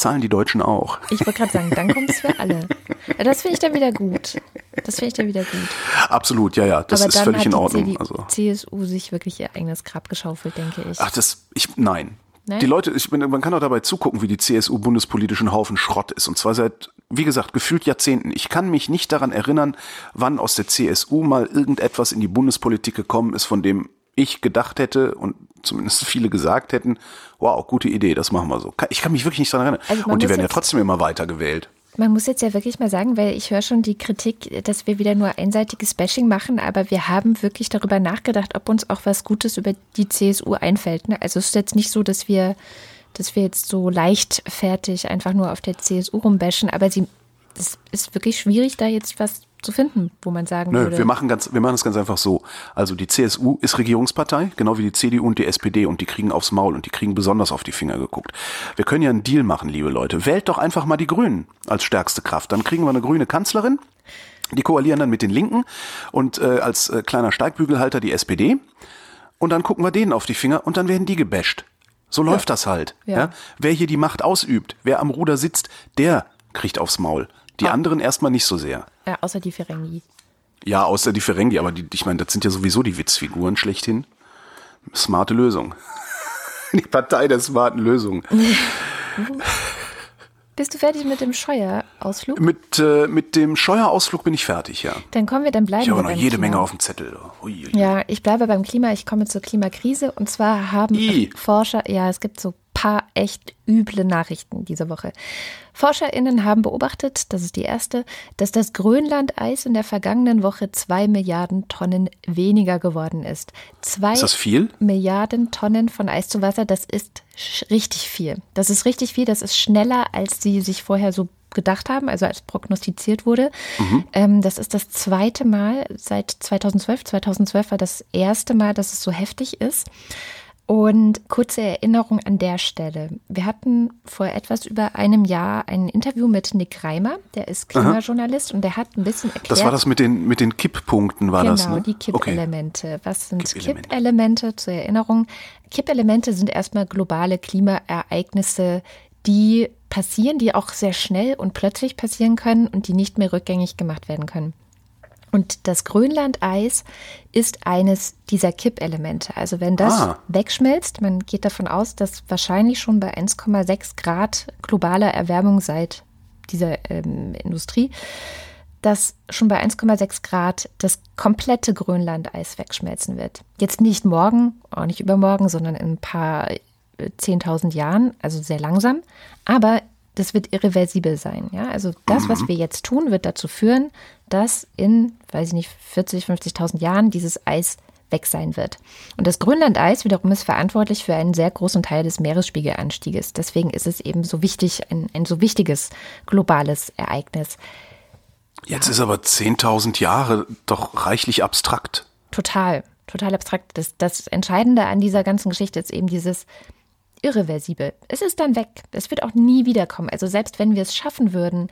zahlen die Deutschen auch. Ich wollte gerade sagen, dann kommt es für alle. Das finde ich dann wieder gut. Das finde ich dann wieder gut. Absolut, ja, ja, das Aber ist völlig in Ordnung. Die also. CSU sich wirklich ihr eigenes Grab geschaufelt, denke ich. Ach, das, ich, nein. nein? Die Leute, ich, man kann auch dabei zugucken, wie die CSU bundespolitischen Haufen Schrott ist. Und zwar seit, wie gesagt, gefühlt Jahrzehnten. Ich kann mich nicht daran erinnern, wann aus der CSU mal irgendetwas in die Bundespolitik gekommen ist, von dem ich gedacht hätte und zumindest viele gesagt hätten, wow, gute Idee, das machen wir so. Ich kann mich wirklich nicht daran erinnern. Also und die werden ja trotzdem immer weiter gewählt. Man muss jetzt ja wirklich mal sagen, weil ich höre schon die Kritik, dass wir wieder nur einseitiges Bashing machen, aber wir haben wirklich darüber nachgedacht, ob uns auch was Gutes über die CSU einfällt. Ne? Also es ist jetzt nicht so, dass wir, dass wir jetzt so leichtfertig einfach nur auf der CSU rumbashen, aber sie, es ist wirklich schwierig, da jetzt was zu finden, wo man sagen Nö, würde. Wir machen ganz, wir machen es ganz einfach so. Also die CSU ist Regierungspartei, genau wie die CDU und die SPD und die kriegen aufs Maul und die kriegen besonders auf die Finger geguckt. Wir können ja einen Deal machen, liebe Leute. Wählt doch einfach mal die Grünen als stärkste Kraft. Dann kriegen wir eine grüne Kanzlerin. Die koalieren dann mit den Linken und äh, als äh, kleiner Steigbügelhalter die SPD. Und dann gucken wir denen auf die Finger und dann werden die gebasht. So läuft ja. das halt. Ja. ja. Wer hier die Macht ausübt, wer am Ruder sitzt, der kriegt aufs Maul. Die ah. anderen erstmal nicht so sehr. Ja, außer die Ferengi. Ja, außer die Ferengi, aber die, ich meine, das sind ja sowieso die Witzfiguren schlechthin. Smarte Lösung. [laughs] die Partei der smarten Lösung. [laughs] Bist du fertig mit dem Scheuerausflug? Mit, äh, mit dem Scheuerausflug bin ich fertig, ja. Dann kommen wir, dann bleiben ich wir. Ich habe noch jede Klima. Menge auf dem Zettel. Ui, ui. Ja, ich bleibe beim Klima. Ich komme zur Klimakrise. Und zwar haben I. Forscher, ja, es gibt so paar echt üble Nachrichten diese Woche. ForscherInnen haben beobachtet, das ist die erste, dass das Grönlandeis in der vergangenen Woche zwei Milliarden Tonnen weniger geworden ist. Zwei ist das viel? Milliarden Tonnen von Eis zu Wasser, das ist richtig viel. Das ist richtig viel, das ist schneller, als sie sich vorher so gedacht haben, also als prognostiziert wurde. Mhm. Ähm, das ist das zweite Mal seit 2012. 2012 war das erste Mal, dass es so heftig ist. Und kurze Erinnerung an der Stelle. Wir hatten vor etwas über einem Jahr ein Interview mit Nick Reimer, der ist Klimajournalist Aha. und der hat ein bisschen erklärt. Das war das mit den, mit den Kipppunkten, war genau, das? Genau, die Kippelemente. Okay. Was sind Kippelemente. Kippelemente zur Erinnerung? Kippelemente sind erstmal globale Klimaereignisse, die passieren, die auch sehr schnell und plötzlich passieren können und die nicht mehr rückgängig gemacht werden können. Und das Grönlandeis ist eines dieser Kippelemente. Also wenn das ah. wegschmilzt, man geht davon aus, dass wahrscheinlich schon bei 1,6 Grad globaler Erwärmung seit dieser ähm, Industrie, dass schon bei 1,6 Grad das komplette Grönlandeis wegschmelzen wird. Jetzt nicht morgen, auch nicht übermorgen, sondern in ein paar 10.000 äh, Jahren, also sehr langsam. Aber das wird irreversibel sein. Ja? Also das, was mhm. wir jetzt tun, wird dazu führen, dass in, weiß ich nicht, 40, 50.000 Jahren dieses Eis weg sein wird. Und das Grönlandeis wiederum ist verantwortlich für einen sehr großen Teil des Meeresspiegelanstieges. Deswegen ist es eben so wichtig, ein, ein so wichtiges globales Ereignis. Jetzt ja. ist aber 10.000 Jahre doch reichlich abstrakt. Total, total abstrakt. Das, das Entscheidende an dieser ganzen Geschichte ist eben dieses, irreversibel. Es ist dann weg. Es wird auch nie wiederkommen. Also selbst wenn wir es schaffen würden,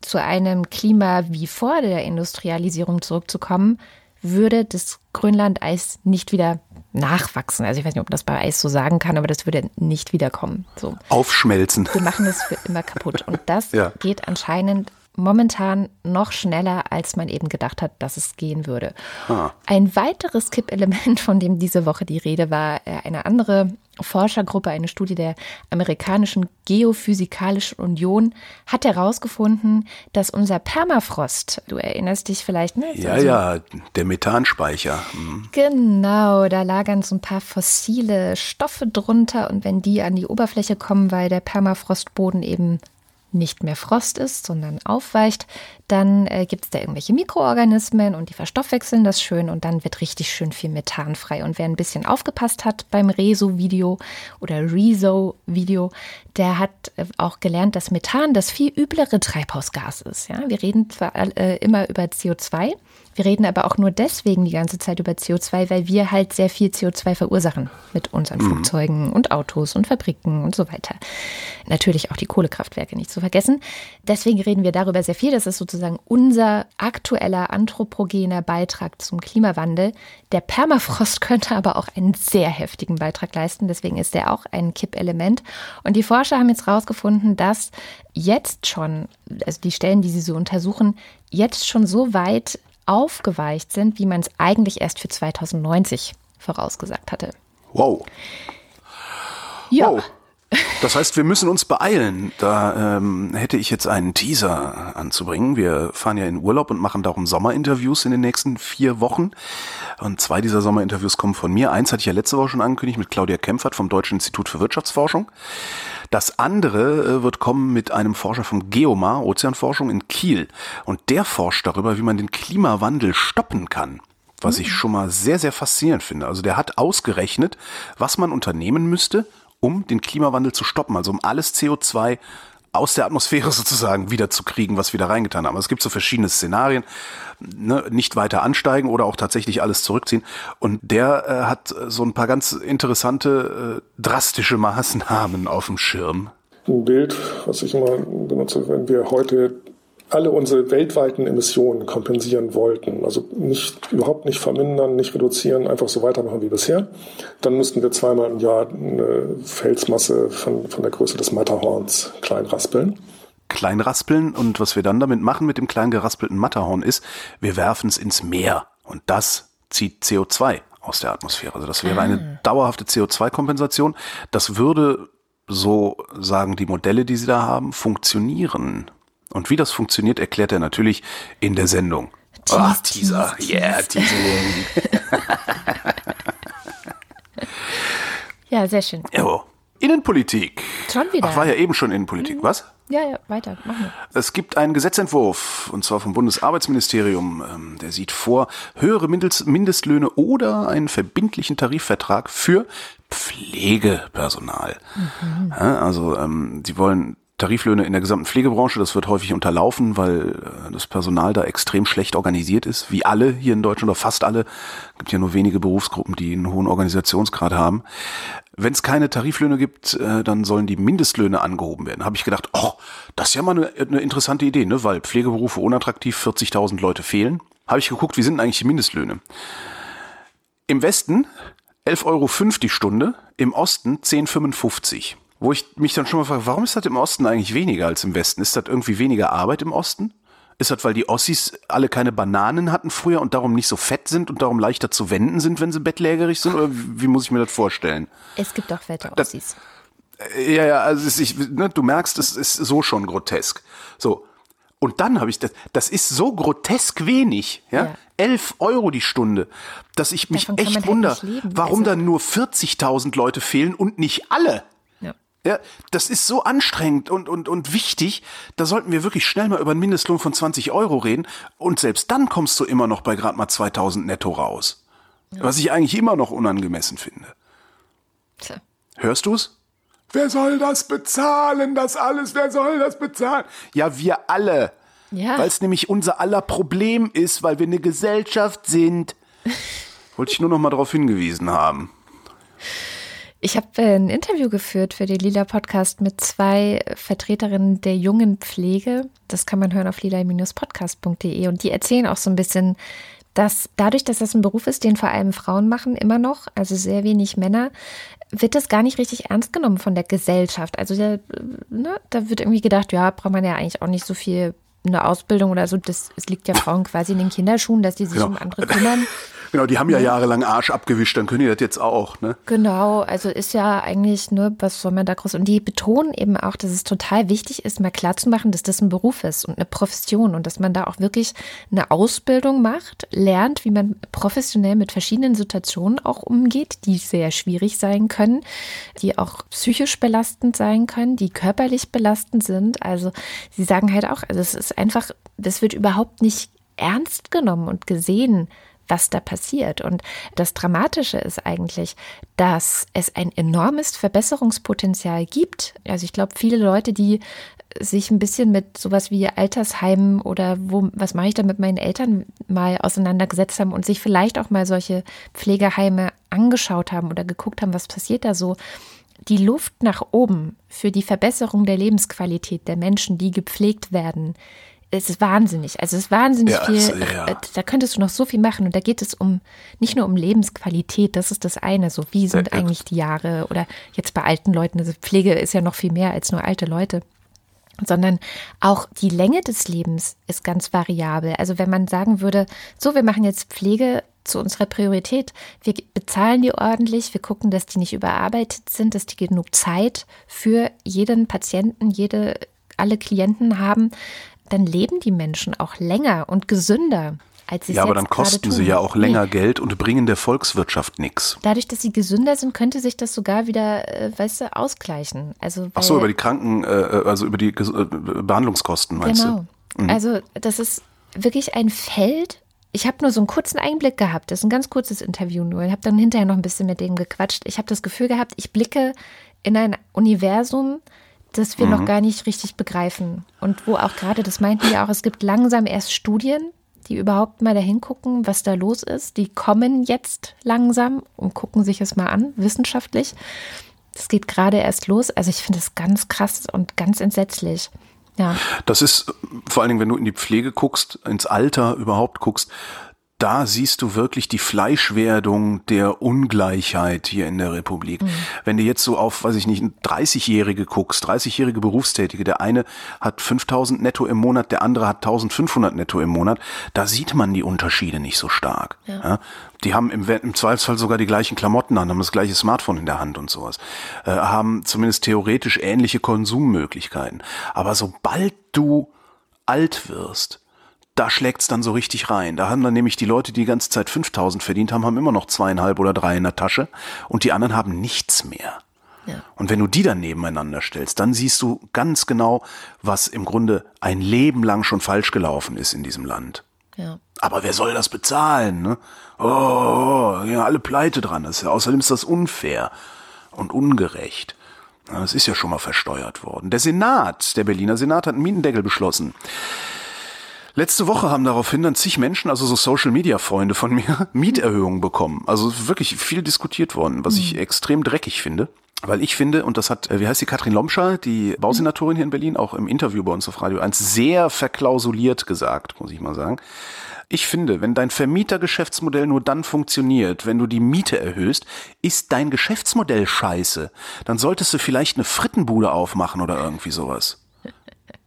zu einem Klima wie vor der Industrialisierung zurückzukommen, würde das Grönlandeis nicht wieder nachwachsen. Also ich weiß nicht, ob man das bei Eis so sagen kann, aber das würde nicht wiederkommen. So. Aufschmelzen. Wir machen es für immer kaputt. Und das ja. geht anscheinend momentan noch schneller, als man eben gedacht hat, dass es gehen würde. Ah. Ein weiteres Kippelement, von dem diese Woche die Rede war, äh, eine andere Forschergruppe, eine Studie der amerikanischen Geophysikalischen Union, hat herausgefunden, dass unser Permafrost, du erinnerst dich vielleicht, ne? Ja, also, ja, der Methanspeicher. Mhm. Genau, da lagern so ein paar fossile Stoffe drunter und wenn die an die Oberfläche kommen, weil der Permafrostboden eben nicht mehr Frost ist, sondern aufweicht, dann äh, gibt es da irgendwelche Mikroorganismen und die verstoffwechseln das schön und dann wird richtig schön viel Methan frei. Und wer ein bisschen aufgepasst hat beim Reso-Video oder Reso-Video, der hat äh, auch gelernt, dass Methan das viel üblere Treibhausgas ist. Ja? Wir reden zwar äh, immer über CO2, wir reden aber auch nur deswegen die ganze Zeit über CO2, weil wir halt sehr viel CO2 verursachen mit unseren mhm. Flugzeugen und Autos und Fabriken und so weiter. Natürlich auch die Kohlekraftwerke nicht zu vergessen. Deswegen reden wir darüber sehr viel. Das ist sozusagen unser aktueller anthropogener Beitrag zum Klimawandel. Der Permafrost [laughs] könnte aber auch einen sehr heftigen Beitrag leisten. Deswegen ist der auch ein Kippelement. Und die Forscher haben jetzt herausgefunden, dass jetzt schon, also die Stellen, die sie so untersuchen, jetzt schon so weit aufgeweicht sind, wie man es eigentlich erst für 2090 vorausgesagt hatte. Wow. Ja. Wow. Das heißt, wir müssen uns beeilen. Da ähm, hätte ich jetzt einen Teaser anzubringen. Wir fahren ja in Urlaub und machen darum Sommerinterviews in den nächsten vier Wochen. Und zwei dieser Sommerinterviews kommen von mir. Eins hatte ich ja letzte Woche schon angekündigt mit Claudia Kempfert vom Deutschen Institut für Wirtschaftsforschung. Das andere äh, wird kommen mit einem Forscher vom Geomar, Ozeanforschung in Kiel. Und der forscht darüber, wie man den Klimawandel stoppen kann. Was ich schon mal sehr, sehr faszinierend finde. Also der hat ausgerechnet, was man unternehmen müsste, um den Klimawandel zu stoppen. Also um alles CO2 aus der Atmosphäre [laughs] sozusagen wieder zu kriegen, was wir da reingetan haben. Also es gibt so verschiedene Szenarien, ne, nicht weiter ansteigen oder auch tatsächlich alles zurückziehen. Und der äh, hat so ein paar ganz interessante, äh, drastische Maßnahmen auf dem Schirm. Ein Bild, was ich immer benutze, wenn wir heute alle unsere weltweiten Emissionen kompensieren wollten, also nicht, überhaupt nicht vermindern, nicht reduzieren, einfach so weitermachen wie bisher, dann müssten wir zweimal im Jahr eine Felsmasse von, von der Größe des Matterhorns klein raspeln. Klein raspeln und was wir dann damit machen mit dem klein geraspelten Matterhorn ist, wir werfen es ins Meer und das zieht CO2 aus der Atmosphäre. Also das wäre eine ah. dauerhafte CO2-Kompensation. Das würde, so sagen die Modelle, die sie da haben, funktionieren. Und wie das funktioniert, erklärt er natürlich in der Sendung. Tease, oh, Teaser. Tease, yeah, Teasing. ja, sehr schön. [laughs] Jo. Innenpolitik. Schon wieder. Ach, war ja eben schon Innenpolitik, mhm. was? Ja, ja, weiter, machen wir. Es gibt einen Gesetzentwurf, und zwar vom Bundesarbeitsministerium, ähm, der sieht vor, höhere Mindestlöhne oder einen verbindlichen Tarifvertrag für Pflegepersonal. Mhm. Also, ähm, sie wollen Tariflöhne in der gesamten Pflegebranche. Das wird häufig unterlaufen, weil äh, das Personal da extrem schlecht organisiert ist, wie alle hier in Deutschland oder fast alle. Es gibt ja nur wenige Berufsgruppen, die einen hohen Organisationsgrad haben. Wenn es keine Tariflöhne gibt, äh, dann sollen die Mindestlöhne angehoben werden. Habe ich gedacht, oh, das ist ja mal eine, eine interessante Idee, ne? weil Pflegeberufe unattraktiv, 40.000 Leute fehlen. Habe ich geguckt, wie sind eigentlich die Mindestlöhne? Im Westen 11,05 Euro die Stunde, im Osten 10,55 wo ich mich dann schon mal frage, warum ist das im Osten eigentlich weniger als im Westen? Ist das irgendwie weniger Arbeit im Osten? Ist das, weil die Ossis alle keine Bananen hatten früher und darum nicht so fett sind und darum leichter zu wenden sind, wenn sie bettlägerig sind? Oder wie muss ich mir das vorstellen? Es gibt auch fette Ossis. Das, ja, ja, also ist, ich, ne, du merkst, es ist so schon grotesk. So. Und dann habe ich das, das ist so grotesk wenig, ja? ja. 11 Euro die Stunde, dass ich mich echt halt wundere, warum also, dann nur 40.000 Leute fehlen und nicht alle. Ja, das ist so anstrengend und, und, und wichtig. Da sollten wir wirklich schnell mal über einen Mindestlohn von 20 Euro reden. Und selbst dann kommst du immer noch bei gerade mal 2000 netto raus. Ja. Was ich eigentlich immer noch unangemessen finde. Tja. Hörst du's? Wer soll das bezahlen, das alles? Wer soll das bezahlen? Ja, wir alle. Ja. Weil es nämlich unser aller Problem ist, weil wir eine Gesellschaft sind. [laughs] Wollte ich nur noch mal darauf hingewiesen haben. Ich habe äh, ein Interview geführt für den Lila Podcast mit zwei Vertreterinnen der jungen Pflege. Das kann man hören auf lila-podcast.de. Und die erzählen auch so ein bisschen, dass dadurch, dass das ein Beruf ist, den vor allem Frauen machen, immer noch, also sehr wenig Männer, wird das gar nicht richtig ernst genommen von der Gesellschaft. Also der, ne, da wird irgendwie gedacht, ja, braucht man ja eigentlich auch nicht so viel eine Ausbildung oder so. Das, es liegt ja Frauen quasi in den Kinderschuhen, dass die sich genau. um andere kümmern. [laughs] Genau, die haben ja, ja jahrelang Arsch abgewischt, dann können die das jetzt auch, ne? Genau, also ist ja eigentlich, ne, was soll man da groß. Und die betonen eben auch, dass es total wichtig ist, mal klarzumachen, dass das ein Beruf ist und eine Profession und dass man da auch wirklich eine Ausbildung macht, lernt, wie man professionell mit verschiedenen Situationen auch umgeht, die sehr schwierig sein können, die auch psychisch belastend sein können, die körperlich belastend sind. Also sie sagen halt auch, also es ist einfach, das wird überhaupt nicht ernst genommen und gesehen, was da passiert. Und das Dramatische ist eigentlich, dass es ein enormes Verbesserungspotenzial gibt. Also ich glaube, viele Leute, die sich ein bisschen mit sowas wie Altersheimen oder wo, was mache ich da mit meinen Eltern mal auseinandergesetzt haben und sich vielleicht auch mal solche Pflegeheime angeschaut haben oder geguckt haben, was passiert da so. Die Luft nach oben für die Verbesserung der Lebensqualität der Menschen, die gepflegt werden, es ist wahnsinnig. Also es ist wahnsinnig ja, viel. Also, ja. Äh, da könntest du noch so viel machen. Und da geht es um nicht nur um Lebensqualität, das ist das eine. So, wie sind ja, eigentlich die Jahre? Oder jetzt bei alten Leuten, also Pflege ist ja noch viel mehr als nur alte Leute. Sondern auch die Länge des Lebens ist ganz variabel. Also wenn man sagen würde, so, wir machen jetzt Pflege zu unserer Priorität. Wir bezahlen die ordentlich, wir gucken, dass die nicht überarbeitet sind, dass die genug Zeit für jeden Patienten, jede alle Klienten haben, dann leben die Menschen auch länger und gesünder. Als sie ja, aber dann kosten sie ja auch länger nee. Geld und bringen der Volkswirtschaft nichts. Dadurch, dass sie gesünder sind, könnte sich das sogar wieder, äh, weißt du, ausgleichen. Also, Ach so, über die Kranken, äh, äh also über die äh, Behandlungskosten meinst genau. du? Genau. Mhm. Also das ist wirklich ein Feld. Ich habe nur so einen kurzen Einblick gehabt. Das ist ein ganz kurzes Interview nur. Ich habe dann hinterher noch ein bisschen mit denen gequatscht. Ich habe das Gefühl gehabt, ich blicke in ein Universum, das wir mhm. noch gar nicht richtig begreifen. Und wo auch gerade, das meinten wir auch, es gibt langsam erst Studien, die überhaupt mal dahin gucken, was da los ist. Die kommen jetzt langsam und gucken sich es mal an, wissenschaftlich. Das geht gerade erst los. Also ich finde es ganz krass und ganz entsetzlich. Ja. Das ist vor allen Dingen, wenn du in die Pflege guckst, ins Alter überhaupt guckst, da siehst du wirklich die Fleischwerdung der Ungleichheit hier in der Republik. Mhm. Wenn du jetzt so auf, weiß ich nicht, 30-Jährige guckst, 30-jährige Berufstätige, der eine hat 5000 netto im Monat, der andere hat 1500 netto im Monat, da sieht man die Unterschiede nicht so stark. Ja. Ja? Die haben im, im, Zweifelsfall sogar die gleichen Klamotten an, haben das gleiche Smartphone in der Hand und sowas, äh, haben zumindest theoretisch ähnliche Konsummöglichkeiten. Aber sobald du alt wirst, da schlägt's dann so richtig rein. Da haben dann nämlich die Leute, die die ganze Zeit 5000 verdient haben, haben immer noch zweieinhalb oder drei in der Tasche und die anderen haben nichts mehr. Ja. Und wenn du die dann nebeneinander stellst, dann siehst du ganz genau, was im Grunde ein Leben lang schon falsch gelaufen ist in diesem Land. Ja. Aber wer soll das bezahlen? Ne? Oh, ja, alle pleite dran. Das ist ja, außerdem ist das unfair und ungerecht. Das ist ja schon mal versteuert worden. Der Senat, der Berliner Senat hat einen Mietendeckel beschlossen. Letzte Woche haben daraufhin dann zig Menschen, also so Social Media Freunde von mir, [laughs] Mieterhöhungen bekommen. Also wirklich viel diskutiert worden, was ich mhm. extrem dreckig finde. Weil ich finde, und das hat, äh, wie heißt die, Katrin Lomscher, die Bausenatorin hier in Berlin, auch im Interview bei uns auf Radio 1, sehr verklausuliert gesagt, muss ich mal sagen. Ich finde, wenn dein Vermietergeschäftsmodell nur dann funktioniert, wenn du die Miete erhöhst, ist dein Geschäftsmodell scheiße. Dann solltest du vielleicht eine Frittenbude aufmachen oder irgendwie sowas. [laughs]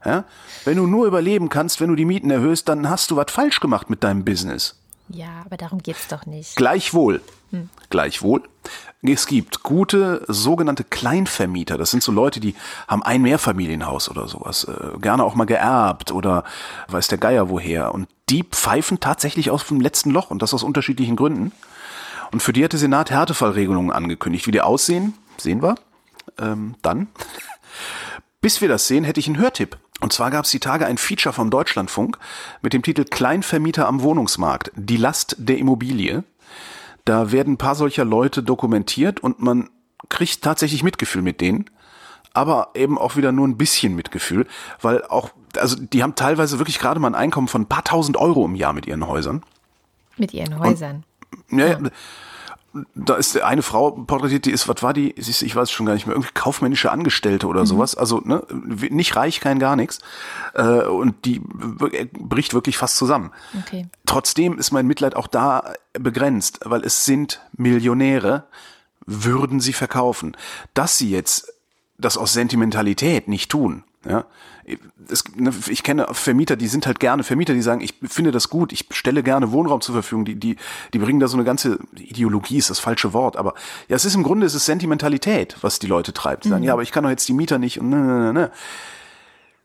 Ja? Wenn du nur überleben kannst, wenn du die Mieten erhöhst, dann hast du was falsch gemacht mit deinem Business. Ja, aber darum geht's doch nicht. Gleichwohl. Hm. Gleichwohl. Es gibt gute sogenannte Kleinvermieter. Das sind so Leute, die haben ein Mehrfamilienhaus oder sowas. Äh, gerne auch mal geerbt oder weiß der Geier woher. Und die pfeifen tatsächlich aus dem letzten Loch und das aus unterschiedlichen Gründen. Und für die hat der Senat Härtefallregelungen angekündigt. Wie die aussehen, sehen wir. Ähm, dann. [laughs] Bis wir das sehen, hätte ich einen Hörtipp. Und zwar gab es die Tage ein Feature vom Deutschlandfunk mit dem Titel Kleinvermieter am Wohnungsmarkt, die Last der Immobilie. Da werden ein paar solcher Leute dokumentiert und man kriegt tatsächlich Mitgefühl mit denen, aber eben auch wieder nur ein bisschen Mitgefühl, weil auch, also die haben teilweise wirklich gerade mal ein Einkommen von ein paar tausend Euro im Jahr mit ihren Häusern. Mit ihren Häusern. Und, ja, ja da ist eine Frau porträtiert, die ist, was war die? Ich weiß schon gar nicht mehr, irgendwie kaufmännische Angestellte oder mhm. sowas. Also ne, nicht reich, kein gar nichts. Äh, und die bricht wirklich fast zusammen. Okay. Trotzdem ist mein Mitleid auch da begrenzt, weil es sind Millionäre, würden sie verkaufen. Dass sie jetzt das aus Sentimentalität nicht tun, Ja, es, ne, ich kenne Vermieter, die sind halt gerne Vermieter, die sagen, ich finde das gut, ich stelle gerne Wohnraum zur Verfügung. Die, die, die bringen da so eine ganze Ideologie, ist das falsche Wort, aber ja, es ist im Grunde, es ist Sentimentalität, was die Leute treibt. Die sagen, mhm. ja, aber ich kann doch jetzt die Mieter nicht und ne, ne, ne, ne.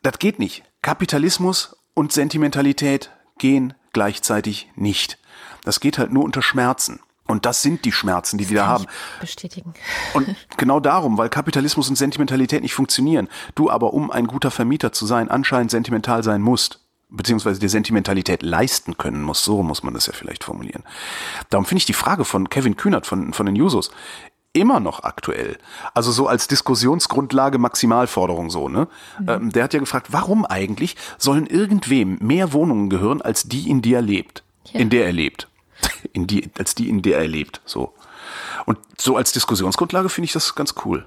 Das geht nicht. Kapitalismus und Sentimentalität gehen gleichzeitig nicht. Das geht halt nur unter Schmerzen. Und das sind die Schmerzen, die das die da haben. Bestätigen. Und [laughs] genau darum, weil Kapitalismus und Sentimentalität nicht funktionieren, du aber, um ein guter Vermieter zu sein, anscheinend sentimental sein musst, beziehungsweise dir Sentimentalität leisten können musst, so muss man das ja vielleicht formulieren. Darum finde ich die Frage von Kevin Kühnert von, von den Jusos immer noch aktuell. Also so als Diskussionsgrundlage Maximalforderung so, ne? Mhm. Ähm, der hat ja gefragt, warum eigentlich sollen irgendwem mehr Wohnungen gehören als die, in der er lebt? Ja. In der er lebt in die, als die, in der er lebt. So. Und so als Diskussionsgrundlage finde ich das ganz cool.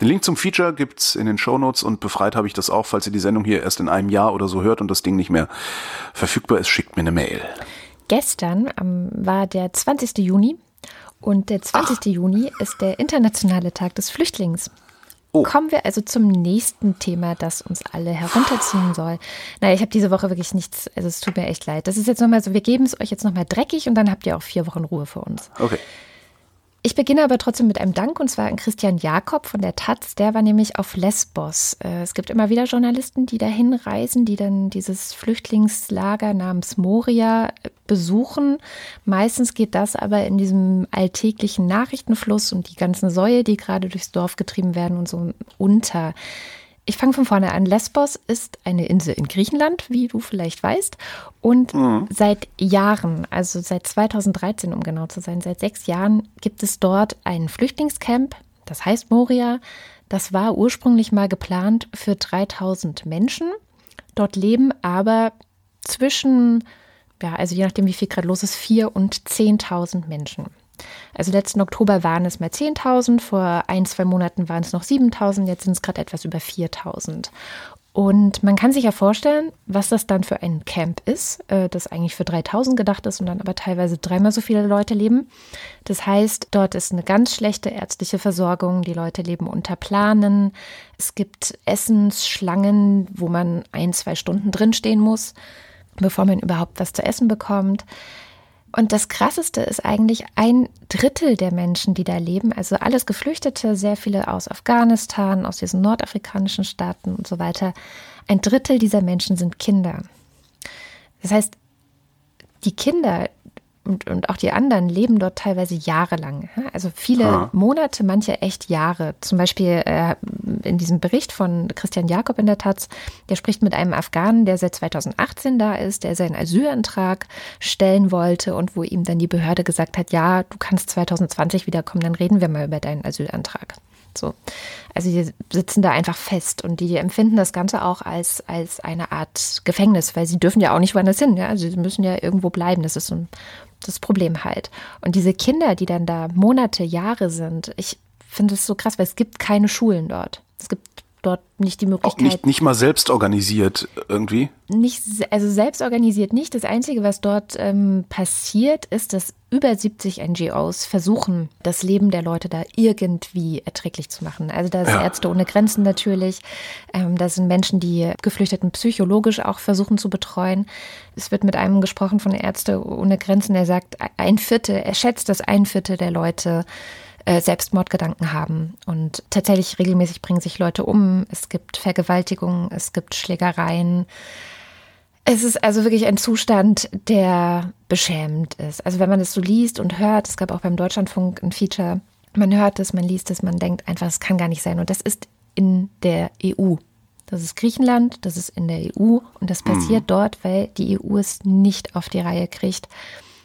Den Link zum Feature gibt's in den Shownotes und befreit habe ich das auch, falls ihr die Sendung hier erst in einem Jahr oder so hört und das Ding nicht mehr verfügbar ist, schickt mir eine Mail. Gestern ähm, war der 20. Juni und der 20. Ach. Juni ist der internationale Tag des Flüchtlings. Oh. Kommen wir also zum nächsten Thema, das uns alle herunterziehen soll. Naja, ich habe diese Woche wirklich nichts, also es tut mir echt leid. Das ist jetzt nochmal so, wir geben es euch jetzt nochmal dreckig und dann habt ihr auch vier Wochen Ruhe für uns. Okay. Ich beginne aber trotzdem mit einem Dank und zwar an Christian Jakob von der Taz. Der war nämlich auf Lesbos. Äh, es gibt immer wieder Journalisten, die dahin reisen, die dann dieses Flüchtlingslager namens Moria äh, besuchen. Meistens geht das aber in diesem alltäglichen Nachrichtenfluss und die ganzen Säue, die gerade durchs Dorf getrieben werden und so unter. Ich fange von vorne an. Lesbos ist eine Insel in Griechenland, wie du vielleicht weißt. Und mhm. seit Jahren, also seit 2013, um genau zu sein, seit sechs Jahren gibt es dort ein Flüchtlingscamp, das heißt Moria. Das war ursprünglich mal geplant für 3000 Menschen. Dort leben aber zwischen, ja, also je nachdem, wie viel gerade los ist, 4.000 und 10.000 Menschen. Also letzten Oktober waren es mal 10.000, vor ein, zwei Monaten waren es noch 7.000, jetzt sind es gerade etwas über 4.000. Und man kann sich ja vorstellen, was das dann für ein Camp ist, äh, das eigentlich für 3000 gedacht ist und dann aber teilweise dreimal so viele Leute leben. Das heißt, dort ist eine ganz schlechte ärztliche Versorgung, die Leute leben unter Planen. Es gibt Essensschlangen, wo man ein, zwei Stunden drinstehen muss, bevor man überhaupt was zu essen bekommt. Und das Krasseste ist eigentlich ein Drittel der Menschen, die da leben, also alles Geflüchtete, sehr viele aus Afghanistan, aus diesen nordafrikanischen Staaten und so weiter. Ein Drittel dieser Menschen sind Kinder. Das heißt, die Kinder, und, und auch die anderen leben dort teilweise jahrelang. Also viele ah. Monate, manche echt Jahre. Zum Beispiel äh, in diesem Bericht von Christian Jakob in der Taz, der spricht mit einem Afghanen, der seit 2018 da ist, der seinen Asylantrag stellen wollte und wo ihm dann die Behörde gesagt hat, ja, du kannst 2020 wiederkommen, dann reden wir mal über deinen Asylantrag. So. Also die sitzen da einfach fest und die, empfinden das Ganze auch als, als eine Art Gefängnis, weil sie dürfen ja auch nicht woanders hin. Ja? Also sie müssen ja irgendwo bleiben. Das ist so ein das Problem halt. Und diese Kinder, die dann da Monate, Jahre sind, ich finde es so krass, weil es gibt keine Schulen dort. Es gibt dort nicht die Möglichkeit. Auch nicht, nicht mal selbst organisiert irgendwie? Nicht, also selbst organisiert nicht. Das Einzige, was dort ähm, passiert, ist, dass über 70 NGOs versuchen, das Leben der Leute da irgendwie erträglich zu machen. Also da sind ja. Ärzte ohne Grenzen natürlich. Ähm, da sind Menschen, die Geflüchteten psychologisch auch versuchen zu betreuen. Es wird mit einem gesprochen von Ärzte ohne Grenzen, der sagt, ein Viertel, er schätzt, dass ein Viertel der Leute äh, Selbstmordgedanken haben. Und tatsächlich regelmäßig bringen sich Leute um. Es gibt Vergewaltigungen, es gibt Schlägereien. Es ist also wirklich ein Zustand, der beschämend ist. Also wenn man das so liest und hört, es gab auch beim Deutschlandfunk ein Feature, man hört es, man liest es, man denkt einfach, es kann gar nicht sein. Und das ist in der EU. Das ist Griechenland, das ist in der EU und das passiert mhm. dort, weil die EU es nicht auf die Reihe kriegt,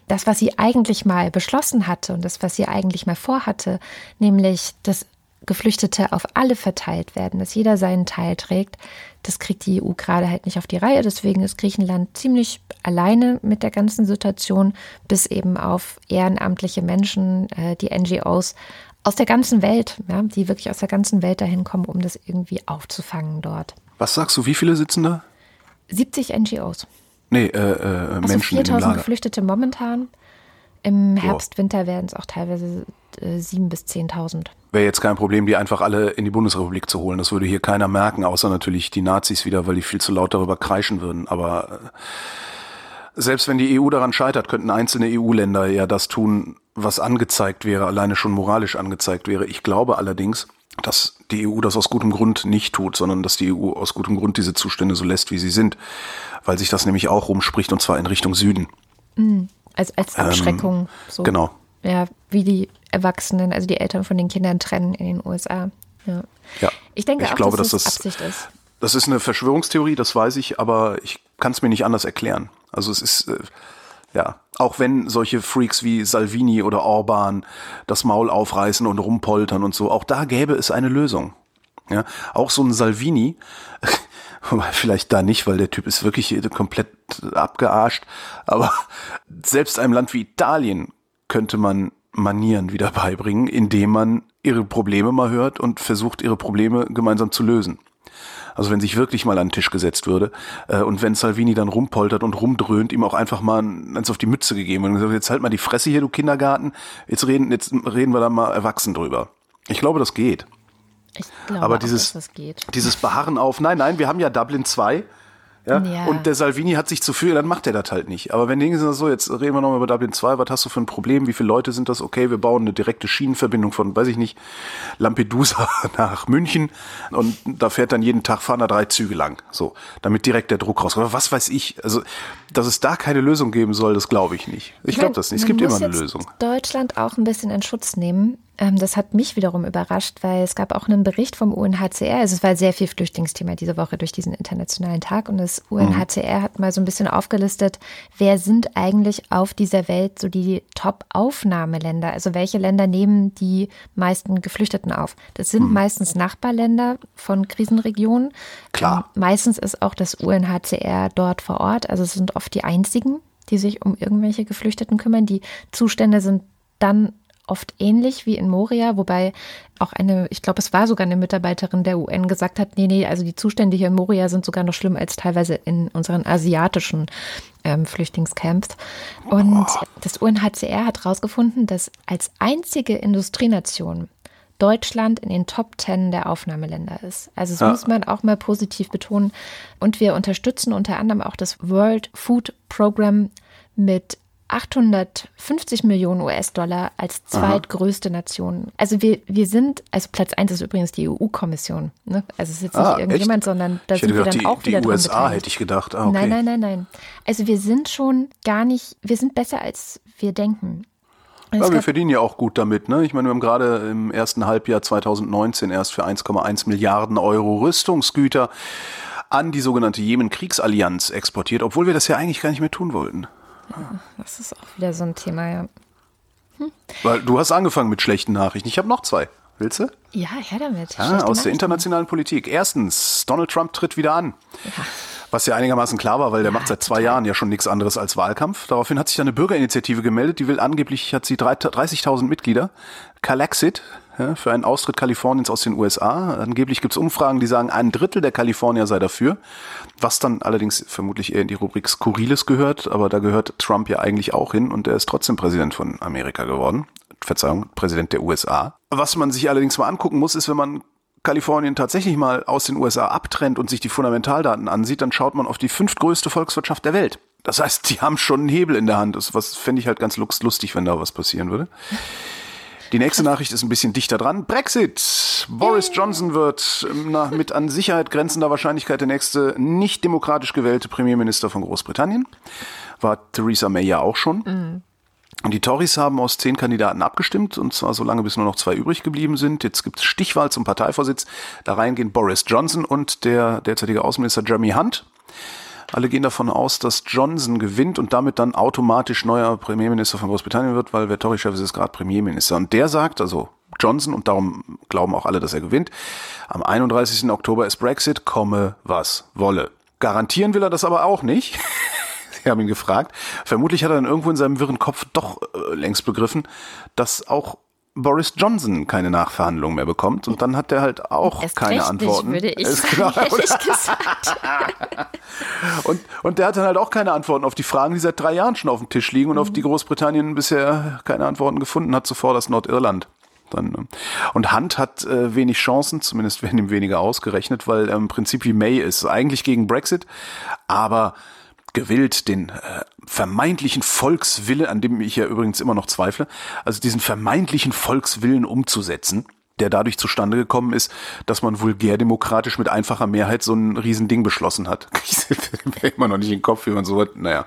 das, was sie eigentlich mal beschlossen hatte und das, was sie eigentlich mal vorhatte, nämlich dass Geflüchtete auf alle verteilt werden, dass jeder seinen Teil trägt, das kriegt die EU gerade halt nicht auf die Reihe. Deswegen ist Griechenland ziemlich alleine mit der ganzen Situation, bis eben auf ehrenamtliche Menschen, äh, die NGOs aus der ganzen Welt, ja, die wirklich aus der ganzen Welt dahin kommen, um das irgendwie aufzufangen dort. Was sagst du, wie viele sitzen da? 70 NGOs. Nee, äh, äh, also Menschen 4000 Geflüchtete momentan. Im Herbst, Winter werden es auch teilweise äh, 7.000 bis 10.000. Wäre jetzt kein Problem, die einfach alle in die Bundesrepublik zu holen. Das würde hier keiner merken, außer natürlich die Nazis wieder, weil die viel zu laut darüber kreischen würden. Aber äh, selbst wenn die EU daran scheitert, könnten einzelne EU-Länder ja das tun, was angezeigt wäre, alleine schon moralisch angezeigt wäre. Ich glaube allerdings, dass die EU das aus gutem Grund nicht tut, sondern dass die EU aus gutem Grund diese Zustände so lässt, wie sie sind, weil sich das nämlich auch rumspricht und zwar in Richtung Süden. Mhm. Als, als Abschreckung. Ähm, so. Genau. Ja, wie die Erwachsenen, also die Eltern von den Kindern trennen in den USA. Ja. ja. Ich denke ich auch, glaube, dass das das Absicht ist. Das ist eine Verschwörungstheorie, das weiß ich, aber ich kann es mir nicht anders erklären. Also es ist, äh, ja, auch wenn solche Freaks wie Salvini oder Orban das Maul aufreißen und rumpoltern und so, auch da gäbe es eine Lösung. Ja, auch so ein Salvini, [laughs] vielleicht da nicht, weil der Typ ist wirklich komplett abgearscht, aber [laughs] selbst einem Land wie Italien könnte man Manieren wieder beibringen, indem man ihre Probleme mal hört und versucht, ihre Probleme gemeinsam zu lösen. Also wenn sich wirklich mal an den Tisch gesetzt würde äh, und wenn Salvini dann rumpoltert und rumdröhnt, ihm auch einfach mal eins auf die Mütze gegeben und gesagt, jetzt halt mal die Fresse hier, du Kindergarten, jetzt reden, jetzt reden wir da mal erwachsen drüber. Ich glaube, das geht. Ich glaube Aber auch, dieses, dass das geht. dieses Beharren auf, nein, nein, wir haben ja Dublin 2 ja? Ja. Und der Salvini hat sich zu viel, dann macht er das halt nicht. Aber wenn Dinge sind so, jetzt reden wir nochmal über Dublin 2, was hast du für ein Problem, wie viele Leute sind das? Okay, wir bauen eine direkte Schienenverbindung von, weiß ich nicht, Lampedusa [laughs] nach München und da fährt dann jeden Tag, fahren da drei Züge lang. So, damit direkt der Druck rauskommt. Aber was weiß ich, also, dass es da keine Lösung geben soll, das glaube ich nicht. Ich glaube das nicht. Es gibt immer eine Lösung. Deutschland auch ein bisschen in Schutz nehmen. Ähm, Das hat mich wiederum überrascht, weil es gab auch einen Bericht vom UNHCR. Also es war sehr viel Flüchtlingsthema diese Woche durch diesen internationalen Tag. Und das UNHCR hat mal so ein bisschen aufgelistet, wer sind eigentlich auf dieser Welt so die Top-Aufnahmeländer? Also welche Länder nehmen die meisten Geflüchteten auf? Das sind meistens Nachbarländer von Krisenregionen. Klar. Ähm, meistens ist auch das UNHCR dort vor Ort. Also es sind oft die einzigen, die sich um irgendwelche Geflüchteten kümmern. Die Zustände sind dann oft ähnlich wie in Moria, wobei auch eine, ich glaube, es war sogar eine Mitarbeiterin der UN gesagt hat, nee, nee, also die Zustände hier in Moria sind sogar noch schlimmer als teilweise in unseren asiatischen ähm, Flüchtlingscamps. Und das UNHCR hat herausgefunden, dass als einzige Industrienation Deutschland in den Top Ten der Aufnahmeländer ist. Also das Ja. muss man auch mal positiv betonen. Und wir unterstützen unter anderem auch das World Food Program mit 850 Millionen US-Dollar als zweitgrößte Nation. Also wir, wir sind, also Platz eins ist übrigens die EU-Kommission. Ne? Also es ist jetzt nicht Ah, irgendjemand, echt? sondern da ich sind wir gedacht, dann die, auch die wieder dran USA beteiligt. hätte ich gedacht. Ah, okay. Nein, nein, nein, nein. Also wir sind schon gar nicht, wir sind besser als wir denken. Ja, wir verdienen ja auch gut damit. Ne? Ich meine, wir haben gerade im ersten Halbjahr 2019 erst für 1,1 Milliarden Euro Rüstungsgüter an die sogenannte Jemen-Kriegsallianz exportiert, obwohl wir das ja eigentlich gar nicht mehr tun wollten. Das ist auch wieder so ein Thema, ja. Weil du hast angefangen mit schlechten Nachrichten. Ich habe noch zwei. Willst du? Ja, her damit. Ah, aus der internationalen Politik. Erstens, Donald Trump tritt wieder an. Was ja einigermaßen klar war, weil der macht seit zwei Jahren ja schon nichts anderes als Wahlkampf. Daraufhin hat sich dann eine Bürgerinitiative gemeldet, die will angeblich, hat sie 30.000 Mitglieder. Calexit, ja, für einen Austritt Kaliforniens aus den USA. Angeblich gibt's Umfragen, die sagen, ein Drittel der Kalifornier sei dafür. Was dann allerdings vermutlich eher in die Rubrik Skurriles gehört, aber da gehört Trump ja eigentlich auch hin und er ist trotzdem Präsident von Amerika geworden. Verzeihung, Präsident der USA. Was man sich allerdings mal angucken muss, ist, wenn man Kalifornien tatsächlich mal aus den USA abtrennt und sich die Fundamentaldaten ansieht, dann schaut man auf die fünftgrößte Volkswirtschaft der Welt. Das heißt, die haben schon einen Hebel in der Hand. Das fände ich halt ganz lustig, wenn da was passieren würde. Die nächste Nachricht ist ein bisschen dichter dran. Brexit. Boris Johnson wird ähm, na, mit an Sicherheit grenzender Wahrscheinlichkeit der nächste nicht demokratisch gewählte Premierminister von Großbritannien. War Theresa May ja auch schon. Und die Tories haben aus zehn Kandidaten abgestimmt, und zwar so lange, bis nur noch zwei übrig geblieben sind. Jetzt gibt es Stichwahl zum Parteivorsitz. Da rein gehen Boris Johnson und der derzeitige Außenminister Jeremy Hunt. Alle gehen davon aus, dass Johnson gewinnt und damit dann automatisch neuer Premierminister von Großbritannien wird, weil wer Tory-Chef ist, ist gerade Premierminister. Und der sagt, also Johnson, und darum glauben auch alle, dass er gewinnt, am 31. Oktober ist Brexit, komme was wolle. Garantieren will er das aber auch nicht. [laughs] Sie haben ihn gefragt. Vermutlich hat er dann irgendwo in seinem wirren Kopf doch äh, längst begriffen, dass auch Boris Johnson keine Nachverhandlung mehr bekommt und dann hat er halt auch Erst keine recht Antworten. Nicht, würde ich Ist klar, gesagt. [laughs] Und, und der hat dann halt auch keine Antworten auf die Fragen, die seit drei Jahren schon auf dem Tisch liegen und auf die Großbritannien bisher keine Antworten gefunden hat, zuvor das Nordirland. Dann, ne? und Hunt hat äh, wenig Chancen, zumindest werden ihm weniger ausgerechnet, weil er im Prinzip wie May ist, eigentlich gegen Brexit, aber gewillt, den äh, vermeintlichen Volkswille, an dem ich ja übrigens immer noch zweifle, also diesen vermeintlichen Volkswillen umzusetzen, der dadurch zustande gekommen ist, dass man vulgärdemokratisch mit einfacher Mehrheit so ein Riesending beschlossen hat. [laughs] Ich mir immer noch nicht in den Kopf, wie man so hat. Naja.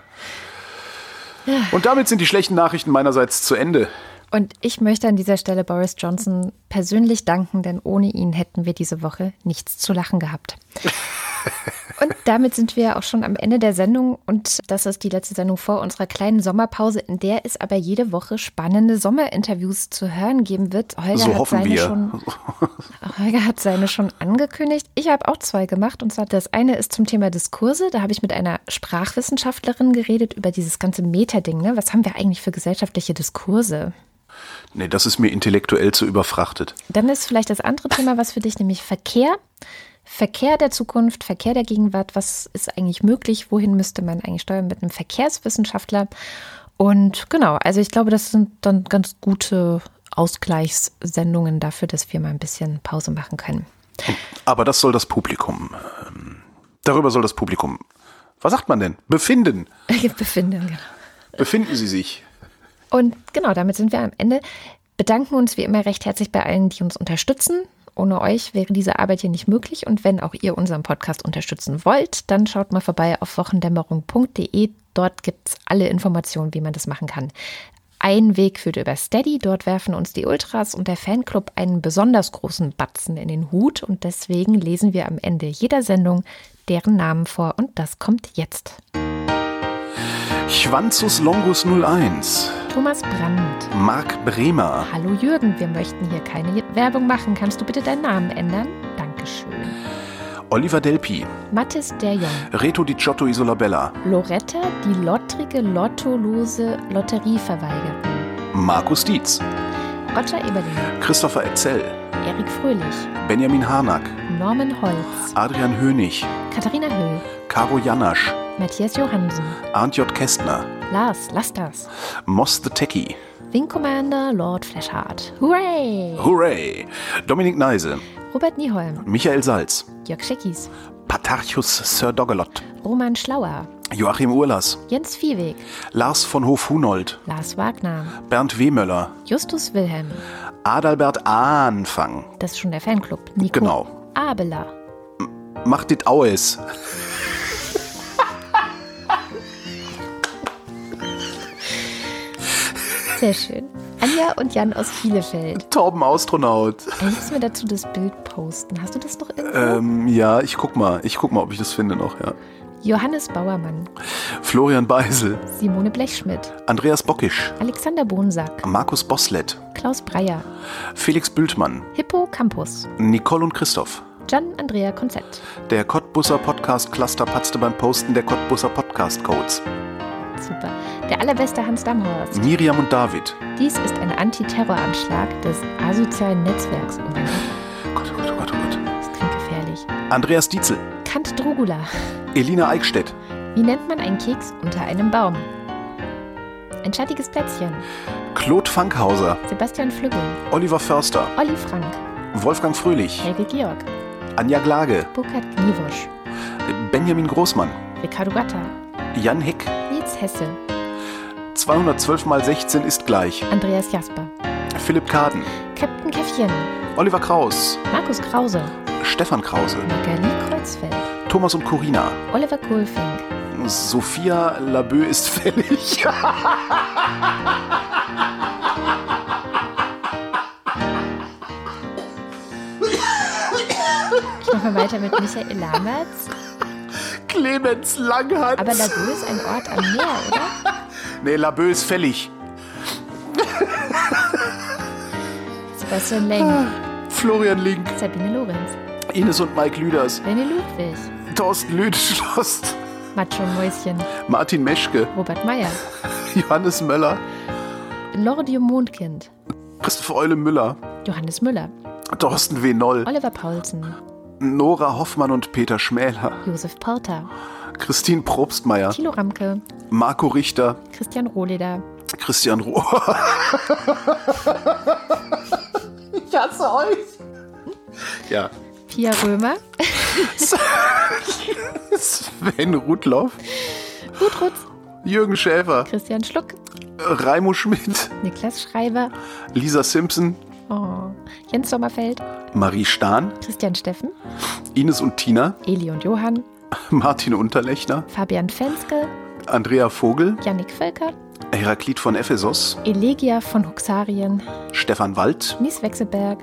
Und damit sind die schlechten Nachrichten meinerseits zu Ende. Und ich möchte an dieser Stelle Boris Johnson persönlich danken, denn ohne ihn hätten wir diese Woche nichts zu lachen gehabt. [laughs] Und damit sind wir auch schon am Ende der Sendung und das ist die letzte Sendung vor unserer kleinen Sommerpause, in der es aber jede Woche spannende Sommerinterviews zu hören geben wird. Holger So hat hoffen seine wir. schon [laughs] Holger hat seine schon angekündigt. Ich habe auch zwei gemacht und zwar das eine ist zum Thema Diskurse. Da habe ich mit einer Sprachwissenschaftlerin geredet über dieses ganze Meta-Ding. Ne? Was haben wir eigentlich für gesellschaftliche Diskurse? Nee, das ist mir intellektuell zu überfrachtet. Dann ist vielleicht das andere Thema was für dich, nämlich Verkehr. Verkehr der Zukunft, Verkehr der Gegenwart, was ist eigentlich möglich, wohin müsste man eigentlich steuern mit einem Verkehrswissenschaftler? Und genau, also ich glaube, das sind dann ganz gute Ausgleichssendungen dafür, dass wir mal ein bisschen Pause machen können. Aber das soll das Publikum. Ähm, darüber soll das Publikum. Was sagt man denn? Befinden. [laughs] Befinden, genau. Befinden Sie sich. Und genau, damit sind wir am Ende. Bedanken uns wie immer recht herzlich bei allen, die uns unterstützen. Ohne euch wäre diese Arbeit hier nicht möglich. Und wenn auch ihr unseren Podcast unterstützen wollt, dann schaut mal vorbei auf wochendämmerung.de. Dort gibt es alle Informationen, wie man das machen kann. Ein Weg führt über Steady. Dort werfen uns die Ultras und der Fanclub einen besonders großen Batzen in den Hut. Und deswegen lesen wir am Ende jeder Sendung deren Namen vor. Und das kommt jetzt. Schwanzus Longus 01. Thomas Brandt. Marc Bremer. Hallo Jürgen, wir möchten hier keine Werbung machen. Kannst du bitte deinen Namen ändern? Dankeschön. Oliver Delpi. Mathis der Jong. Reto Di Giotto Isolabella. Loretta, die lottrige, lottolose Lotterieverweigerten. Markus Dietz. Roger Eberling. Christopher Etzel. Erik Fröhlich. Benjamin Harnack. Norman Holz. Adrian Hönig. Katharina Höll. Caro Janasch. Matthias Johansen. Arndt J. Kästner. Lars, lass das. Moss the Techie. Wing Commander Lord Fleshard. Hooray! Hooray! Dominik Neise. Robert Nieholm. Michael Salz. Jörg Scheckis. Patarchus Sir Dogelot. Roman Schlauer. Joachim Urlas. Jens Viehweg. Lars von Hof-Hunold. Lars Wagner. Bernd Wehmöller. Justus Wilhelm. Adalbert Anfang. Das ist schon der Fanclub. Nico Genau. Abeler. Macht dit Aues. Sehr schön. Anja und Jan aus Bielefeld. Torben Astronaut. Ey, müssen wir dazu das Bild posten. Hast du das noch irgendwo? Ähm, ja, ich guck mal. Ich guck mal, ob ich das finde noch, ja. Johannes Bauermann. Florian Beisel. Simone Blechschmidt. Andreas Bockisch. Alexander Bonsack. Markus Boslett. Klaus Breyer. Felix Bültmann. Hippo Campus. Nicole und Christoph. Gian Andrea Konzett. Der Cottbusser Podcast Cluster patzte beim Posten der Cottbusser Podcast Codes. Super. Der allerbeste Hans Damhorst. Miriam und David. Dies ist ein Antiterroranschlag des asozialen Netzwerks. Oh Gott, Gott, oh Gott, oh Gott, oh Gott. das klingt gefährlich. Andreas Dietzel. Kant Drogula. Elina Eickstedt. Wie nennt man einen Keks unter einem Baum? Ein schattiges Plätzchen. Claude Fankhauser. Sebastian Flügel. Oliver Förster. Olli Frank. Wolfgang Fröhlich. Helge Georg. Anja Glage. Burkhard Gniewosch. Benjamin Großmann. Ricardo Gatter. Jan Heck. Hesse. 212 mal 16 ist gleich. Andreas Jasper. Philipp Kaden. Captain Käffchen. Oliver Kraus. Markus Krause. Stefan Krause. Magali Kreuzfeld. Thomas und Corina. Oliver Kohlfink. Sophia Labö ist [laughs] fällig. Ich mache weiter mit Michael Lamertz. Clemens Langhans. Aber Lago ist ein Ort am Meer, oder? [laughs] nee, Labö ist fällig. Sebastian Lenk. Florian Link. Sabine Lorenz. Ines und Mike Lüders. René Ludwig. Thorsten Lüdschloss. Macho Mäuschen. Martin Meschke. Robert Meyer. [laughs] Johannes Möller. Lordium Mondkind. Christopher Eule Müller, Johannes Müller, Thorsten W. Noll, Oliver Paulsen, Nora Hoffmann und Peter Schmäler, Josef Porter, Christine Probstmeier, Thilo Ramke, Marco Richter, Christian Rohleder, Christian Rohr. [laughs] ich hasse euch. Ja. Pia Römer, Sven Rudloff, Gudrutz, Jürgen Schäfer, Christian Schluck, Raimo Schmidt, Niklas Schreiber, Lisa Simpson, oh, Jens Sommerfeld, Marie Stahn, Christian Steffen, Ines und Tina, Eli und Johann, Martin Unterlechner, Fabian Fenske, Andrea Vogel, Yannick Völker, Heraklit von Ephesos, Elegia von Huxarien, Stefan Wald, Mies Wechselberg,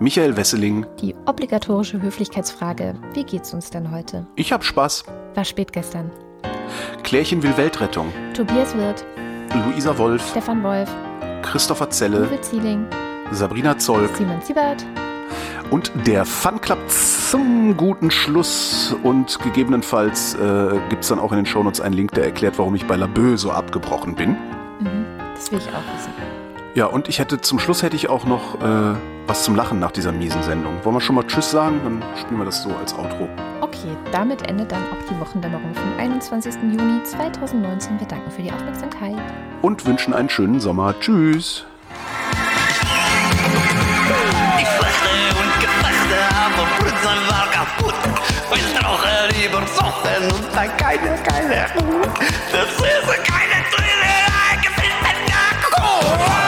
Michael Wesseling. die obligatorische Höflichkeitsfrage: Wie geht's uns denn heute? Ich hab Spaß. War spät gestern. Klärchen will Weltrettung. Tobias Wirth, Luisa Wolf, Stefan Wolf, Christopher Zelle, Uwe Zieling, Sabrina Zoll Simon Siebert, und der Fun Club zum guten Schluss. Und gegebenenfalls äh, gibt es dann auch in den Shownotes einen Link, der erklärt, warum ich bei Labö so abgebrochen bin. das will ich auch wissen. Ja, und ich hätte zum Schluss hätte ich auch noch äh, was zum Lachen nach dieser miesen Sendung. Wollen wir schon mal Tschüss sagen? Dann spielen wir das so als Outro. Okay, damit endet dann auch die Wochendämmerung vom 21. Juni 2019. Wir danken für die Aufmerksamkeit. Und wünschen einen schönen Sommer. Tschüss. Ich flechte und geflechte, aber Blödsinn war kaputt. Ich rauche lieber Soffen und dann keine, keine Ruhe. Das ist keine Trille, gefilmten Akku. Eine